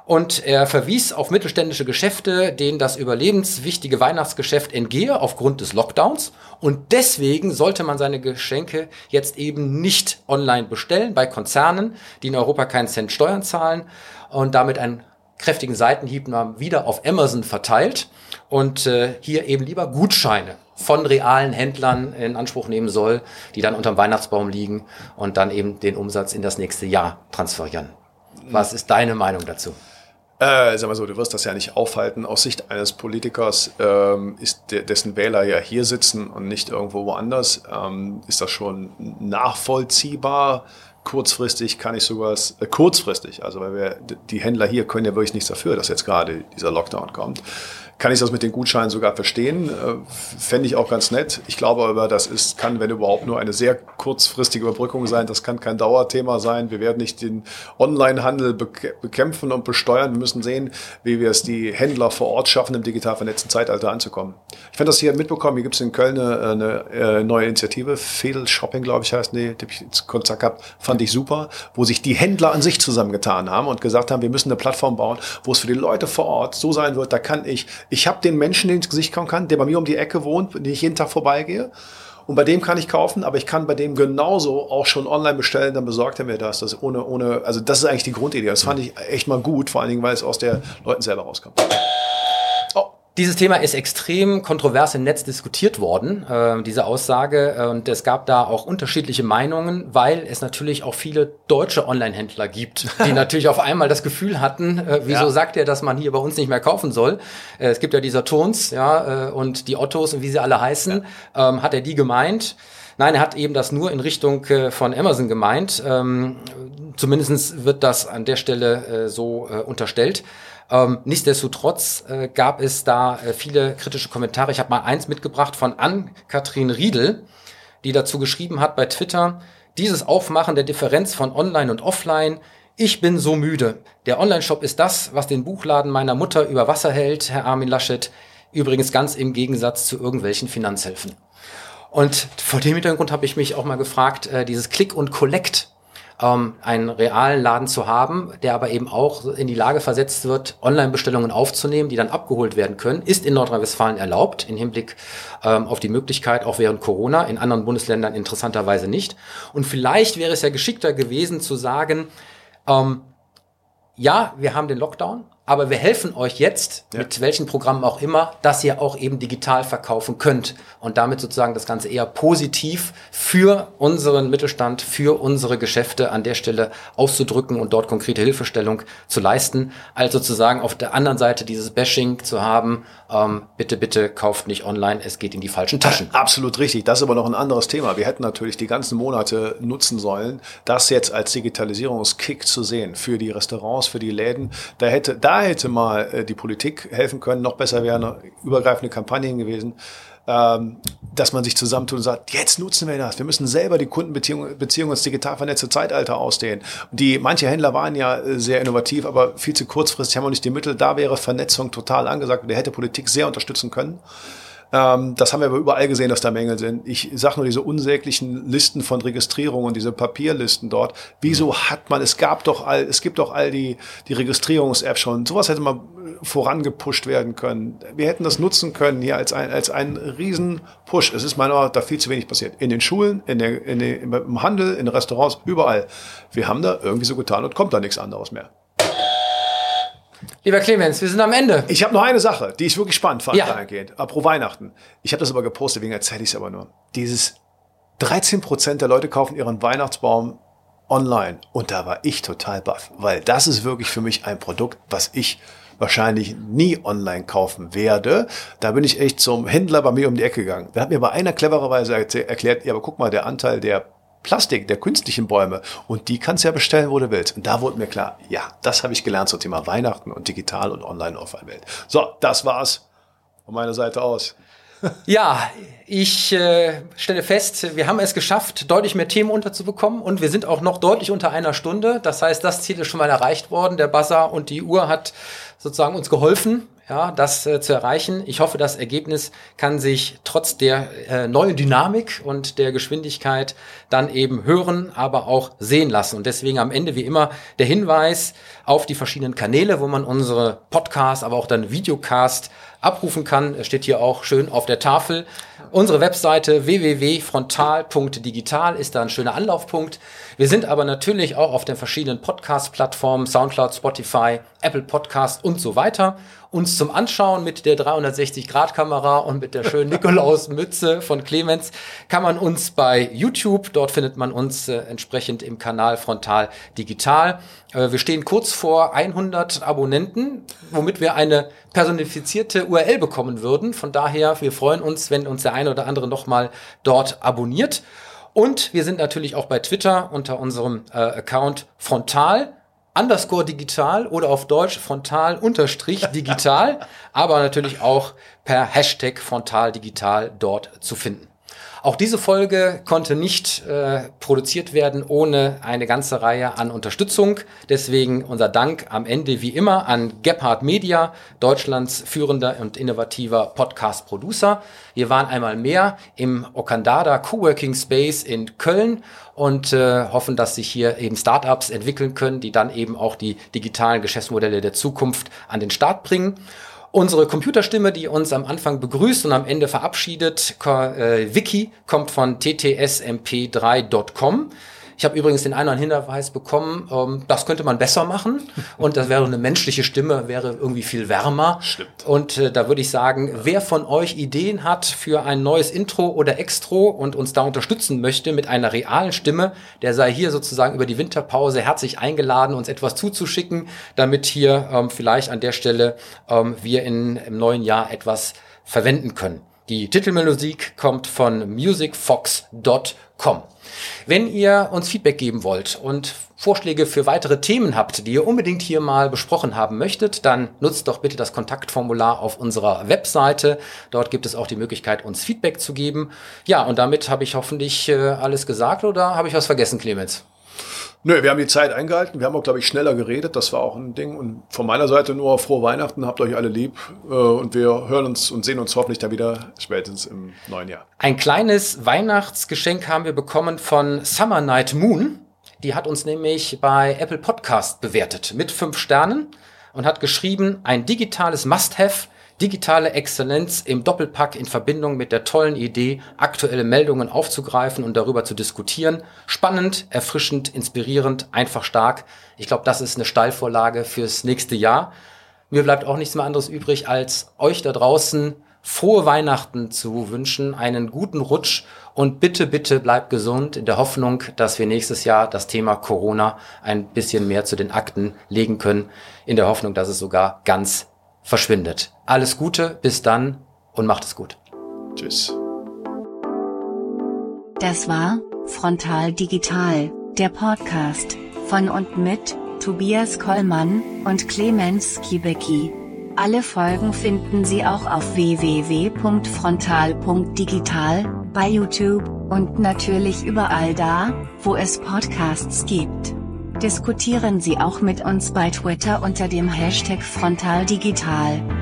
Und er verwies auf mittelständische Geschäfte, denen das überlebenswichtige Weihnachtsgeschäft entgehe aufgrund des Lockdowns. Und deswegen sollte man seine Geschenke jetzt eben nicht online bestellen bei Konzernen, die in Europa keinen Cent Steuern zahlen und damit einen kräftigen Seitenhieb wieder auf Amazon verteilt und äh, hier eben lieber Gutscheine von realen Händlern in Anspruch nehmen soll, die dann unterm Weihnachtsbaum liegen und dann eben den Umsatz in das nächste Jahr transferieren. Was ist deine Meinung dazu? Äh, sag mal so, du wirst das ja nicht aufhalten. Aus Sicht eines Politikers ähm, ist de dessen Wähler ja hier sitzen und nicht irgendwo woanders. Ähm, ist das schon nachvollziehbar? Kurzfristig kann ich sogar äh, kurzfristig, also weil wir die Händler hier können ja wirklich nichts dafür, dass jetzt gerade dieser Lockdown kommt kann ich das mit den Gutscheinen sogar verstehen. Äh, Fände ich auch ganz nett. Ich glaube aber, das ist, kann, wenn überhaupt, nur eine sehr kurzfristige Überbrückung sein. Das kann kein Dauerthema sein. Wir werden nicht den Onlinehandel bekämpfen und besteuern. Wir müssen sehen, wie wir es die Händler vor Ort schaffen, im digital vernetzten Zeitalter anzukommen. Ich fand das hier mitbekommen. Hier gibt es in Köln eine, eine äh, neue Initiative. Fedel Shopping, glaube ich, heißt die, die ich jetzt Kontakt habe. Fand ich super. Wo sich die Händler an sich zusammengetan haben und gesagt haben, wir müssen eine Plattform bauen, wo es für die Leute vor Ort so sein wird, da kann ich ich habe den Menschen, den ich ins Gesicht kommen kann, der bei mir um die Ecke wohnt, den ich jeden Tag vorbeigehe. Und bei dem kann ich kaufen, aber ich kann bei dem genauso auch schon online bestellen, dann besorgt er mir das. Das ohne, ohne, also das ist eigentlich die Grundidee. Das fand ich echt mal gut, vor allen Dingen, weil es aus der Leuten selber rauskommt. Dieses Thema ist extrem kontrovers im Netz diskutiert worden, äh, diese Aussage. Und es gab da auch unterschiedliche Meinungen, weil es natürlich auch viele deutsche Online-Händler gibt, die natürlich auf einmal das Gefühl hatten, äh, wieso ja. sagt er, dass man hier bei uns nicht mehr kaufen soll? Äh, es gibt ja dieser Tons, ja, äh, und die Ottos und wie sie alle heißen. Ja. Ähm, hat er die gemeint? Nein, er hat eben das nur in Richtung äh, von Amazon gemeint. Ähm, Zumindest wird das an der Stelle äh, so unterstellt. Ähm, nichtsdestotrotz äh, gab es da äh, viele kritische Kommentare. Ich habe mal eins mitgebracht von Ann-Kathrin Riedel, die dazu geschrieben hat bei Twitter, dieses Aufmachen der Differenz von Online und Offline, ich bin so müde. Der Online-Shop ist das, was den Buchladen meiner Mutter über Wasser hält, Herr Armin Laschet. Übrigens ganz im Gegensatz zu irgendwelchen Finanzhilfen. Und vor dem Hintergrund habe ich mich auch mal gefragt, äh, dieses Click und Collect, ähm, einen realen Laden zu haben, der aber eben auch in die Lage versetzt wird, Online-Bestellungen aufzunehmen, die dann abgeholt werden können, ist in Nordrhein-Westfalen erlaubt, im Hinblick ähm, auf die Möglichkeit, auch während Corona, in anderen Bundesländern interessanterweise nicht. Und vielleicht wäre es ja geschickter gewesen zu sagen, ähm, ja, wir haben den Lockdown, aber wir helfen euch jetzt, ja. mit welchen Programmen auch immer, dass ihr auch eben digital verkaufen könnt und damit sozusagen das Ganze eher positiv für unseren Mittelstand, für unsere Geschäfte an der Stelle auszudrücken und dort konkrete Hilfestellung zu leisten, als sozusagen auf der anderen Seite dieses Bashing zu haben, ähm, bitte, bitte kauft nicht online, es geht in die falschen Taschen. Absolut richtig, das ist aber noch ein anderes Thema. Wir hätten natürlich die ganzen Monate nutzen sollen, das jetzt als Digitalisierungskick zu sehen für die Restaurants, für die Läden. Da hätte, da hätte mal äh, die Politik helfen können, noch besser wären übergreifende Kampagnen gewesen, ähm, dass man sich zusammentut und sagt, jetzt nutzen wir das. Wir müssen selber die Kundenbeziehungen Beziehung ins digital vernetzte Zeitalter ausdehnen. Die, manche Händler waren ja äh, sehr innovativ, aber viel zu kurzfristig haben wir nicht die Mittel. Da wäre Vernetzung total angesagt und der hätte Politik sehr unterstützen können. Ähm, das haben wir aber überall gesehen, dass da Mängel sind. Ich sage nur diese unsäglichen Listen von Registrierungen, diese Papierlisten dort. Wieso hat man, es gab doch all, es gibt doch all die, die Registrierungs-Apps schon. Sowas hätte mal vorangepusht werden können. Wir hätten das nutzen können hier als ein, als ein riesen Push. Es ist meiner Meinung nach da viel zu wenig passiert. In den Schulen, in der, in den, im Handel, in Restaurants, überall. Wir haben da irgendwie so getan und kommt da nichts anderes mehr. Lieber Clemens, wir sind am Ende. Ich habe noch eine Sache, die ich wirklich spannend fand ja. dahingehend. Pro Weihnachten. Ich habe das aber gepostet, wegen erzähle ich es aber nur. Dieses 13 Prozent der Leute kaufen ihren Weihnachtsbaum online. Und da war ich total baff, weil das ist wirklich für mich ein Produkt, was ich wahrscheinlich nie online kaufen werde. Da bin ich echt zum Händler bei mir um die Ecke gegangen. Da hat mir bei einer clevererweise erklärt, ja, aber guck mal, der Anteil der Plastik, der künstlichen Bäume. Und die kannst du ja bestellen, wo du willst. Und da wurde mir klar, ja, das habe ich gelernt zum Thema Weihnachten und digital und online offline Welt. So, das war's von meiner Seite aus. Ja, ich äh, stelle fest, wir haben es geschafft, deutlich mehr Themen unterzubekommen und wir sind auch noch deutlich unter einer Stunde. Das heißt, das Ziel ist schon mal erreicht worden. Der Buzzer und die Uhr hat sozusagen uns geholfen ja, das äh, zu erreichen. Ich hoffe, das Ergebnis kann sich trotz der äh, neuen Dynamik und der Geschwindigkeit dann eben hören, aber auch sehen lassen. Und deswegen am Ende wie immer der Hinweis auf die verschiedenen Kanäle, wo man unsere Podcast, aber auch dann Videocast abrufen kann. Es steht hier auch schön auf der Tafel. Unsere Webseite www.frontal.digital ist da ein schöner Anlaufpunkt. Wir sind aber natürlich auch auf den verschiedenen Podcast-Plattformen, Soundcloud, Spotify, Apple Podcast und so weiter uns zum Anschauen mit der 360-Grad-Kamera und mit der schönen Nikolaus-Mütze von Clemens kann man uns bei YouTube, dort findet man uns äh, entsprechend im Kanal Frontal Digital. Äh, wir stehen kurz vor 100 Abonnenten, womit wir eine personifizierte URL bekommen würden. Von daher, wir freuen uns, wenn uns der eine oder andere nochmal dort abonniert. Und wir sind natürlich auch bei Twitter unter unserem äh, Account Frontal underscore digital oder auf Deutsch frontal unterstrich digital, aber natürlich auch per Hashtag frontal digital dort zu finden. Auch diese Folge konnte nicht äh, produziert werden ohne eine ganze Reihe an Unterstützung. Deswegen unser Dank am Ende wie immer an Gebhard Media, Deutschlands führender und innovativer Podcast-Producer. Wir waren einmal mehr im Okandada Coworking Space in Köln und äh, hoffen, dass sich hier eben Startups entwickeln können, die dann eben auch die digitalen Geschäftsmodelle der Zukunft an den Start bringen. Unsere Computerstimme, die uns am Anfang begrüßt und am Ende verabschiedet, äh, Wiki, kommt von ttsmp3.com. Ich habe übrigens den einen Hinweis bekommen, ähm, das könnte man besser machen und das wäre eine menschliche Stimme, wäre irgendwie viel wärmer. Stimmt. Und äh, da würde ich sagen, wer von euch Ideen hat für ein neues Intro oder Extro und uns da unterstützen möchte mit einer realen Stimme, der sei hier sozusagen über die Winterpause herzlich eingeladen, uns etwas zuzuschicken, damit hier ähm, vielleicht an der Stelle ähm, wir in, im neuen Jahr etwas verwenden können. Die Titelmelodie kommt von musicfox.com. Wenn ihr uns Feedback geben wollt und Vorschläge für weitere Themen habt, die ihr unbedingt hier mal besprochen haben möchtet, dann nutzt doch bitte das Kontaktformular auf unserer Webseite. Dort gibt es auch die Möglichkeit, uns Feedback zu geben. Ja, und damit habe ich hoffentlich äh, alles gesagt oder habe ich was vergessen, Clemens? Nö, wir haben die Zeit eingehalten. Wir haben auch, glaube ich, schneller geredet. Das war auch ein Ding. Und von meiner Seite nur frohe Weihnachten. Habt euch alle lieb. Äh, und wir hören uns und sehen uns hoffentlich dann wieder spätestens im neuen Jahr. Ein kleines Weihnachtsgeschenk haben wir bekommen von Summer Night Moon. Die hat uns nämlich bei Apple Podcast bewertet mit fünf Sternen und hat geschrieben, ein digitales Must-Have digitale Exzellenz im Doppelpack in Verbindung mit der tollen Idee, aktuelle Meldungen aufzugreifen und darüber zu diskutieren. Spannend, erfrischend, inspirierend, einfach stark. Ich glaube, das ist eine Steilvorlage fürs nächste Jahr. Mir bleibt auch nichts mehr anderes übrig, als euch da draußen frohe Weihnachten zu wünschen, einen guten Rutsch und bitte, bitte bleibt gesund in der Hoffnung, dass wir nächstes Jahr das Thema Corona ein bisschen mehr zu den Akten legen können, in der Hoffnung, dass es sogar ganz verschwindet. Alles Gute, bis dann und macht es gut. Tschüss. Das war Frontal Digital, der Podcast von und mit Tobias Kollmann und Clemens Kibecki. Alle Folgen finden Sie auch auf www.frontal.digital, bei YouTube und natürlich überall da, wo es Podcasts gibt. Diskutieren Sie auch mit uns bei Twitter unter dem Hashtag Frontaldigital.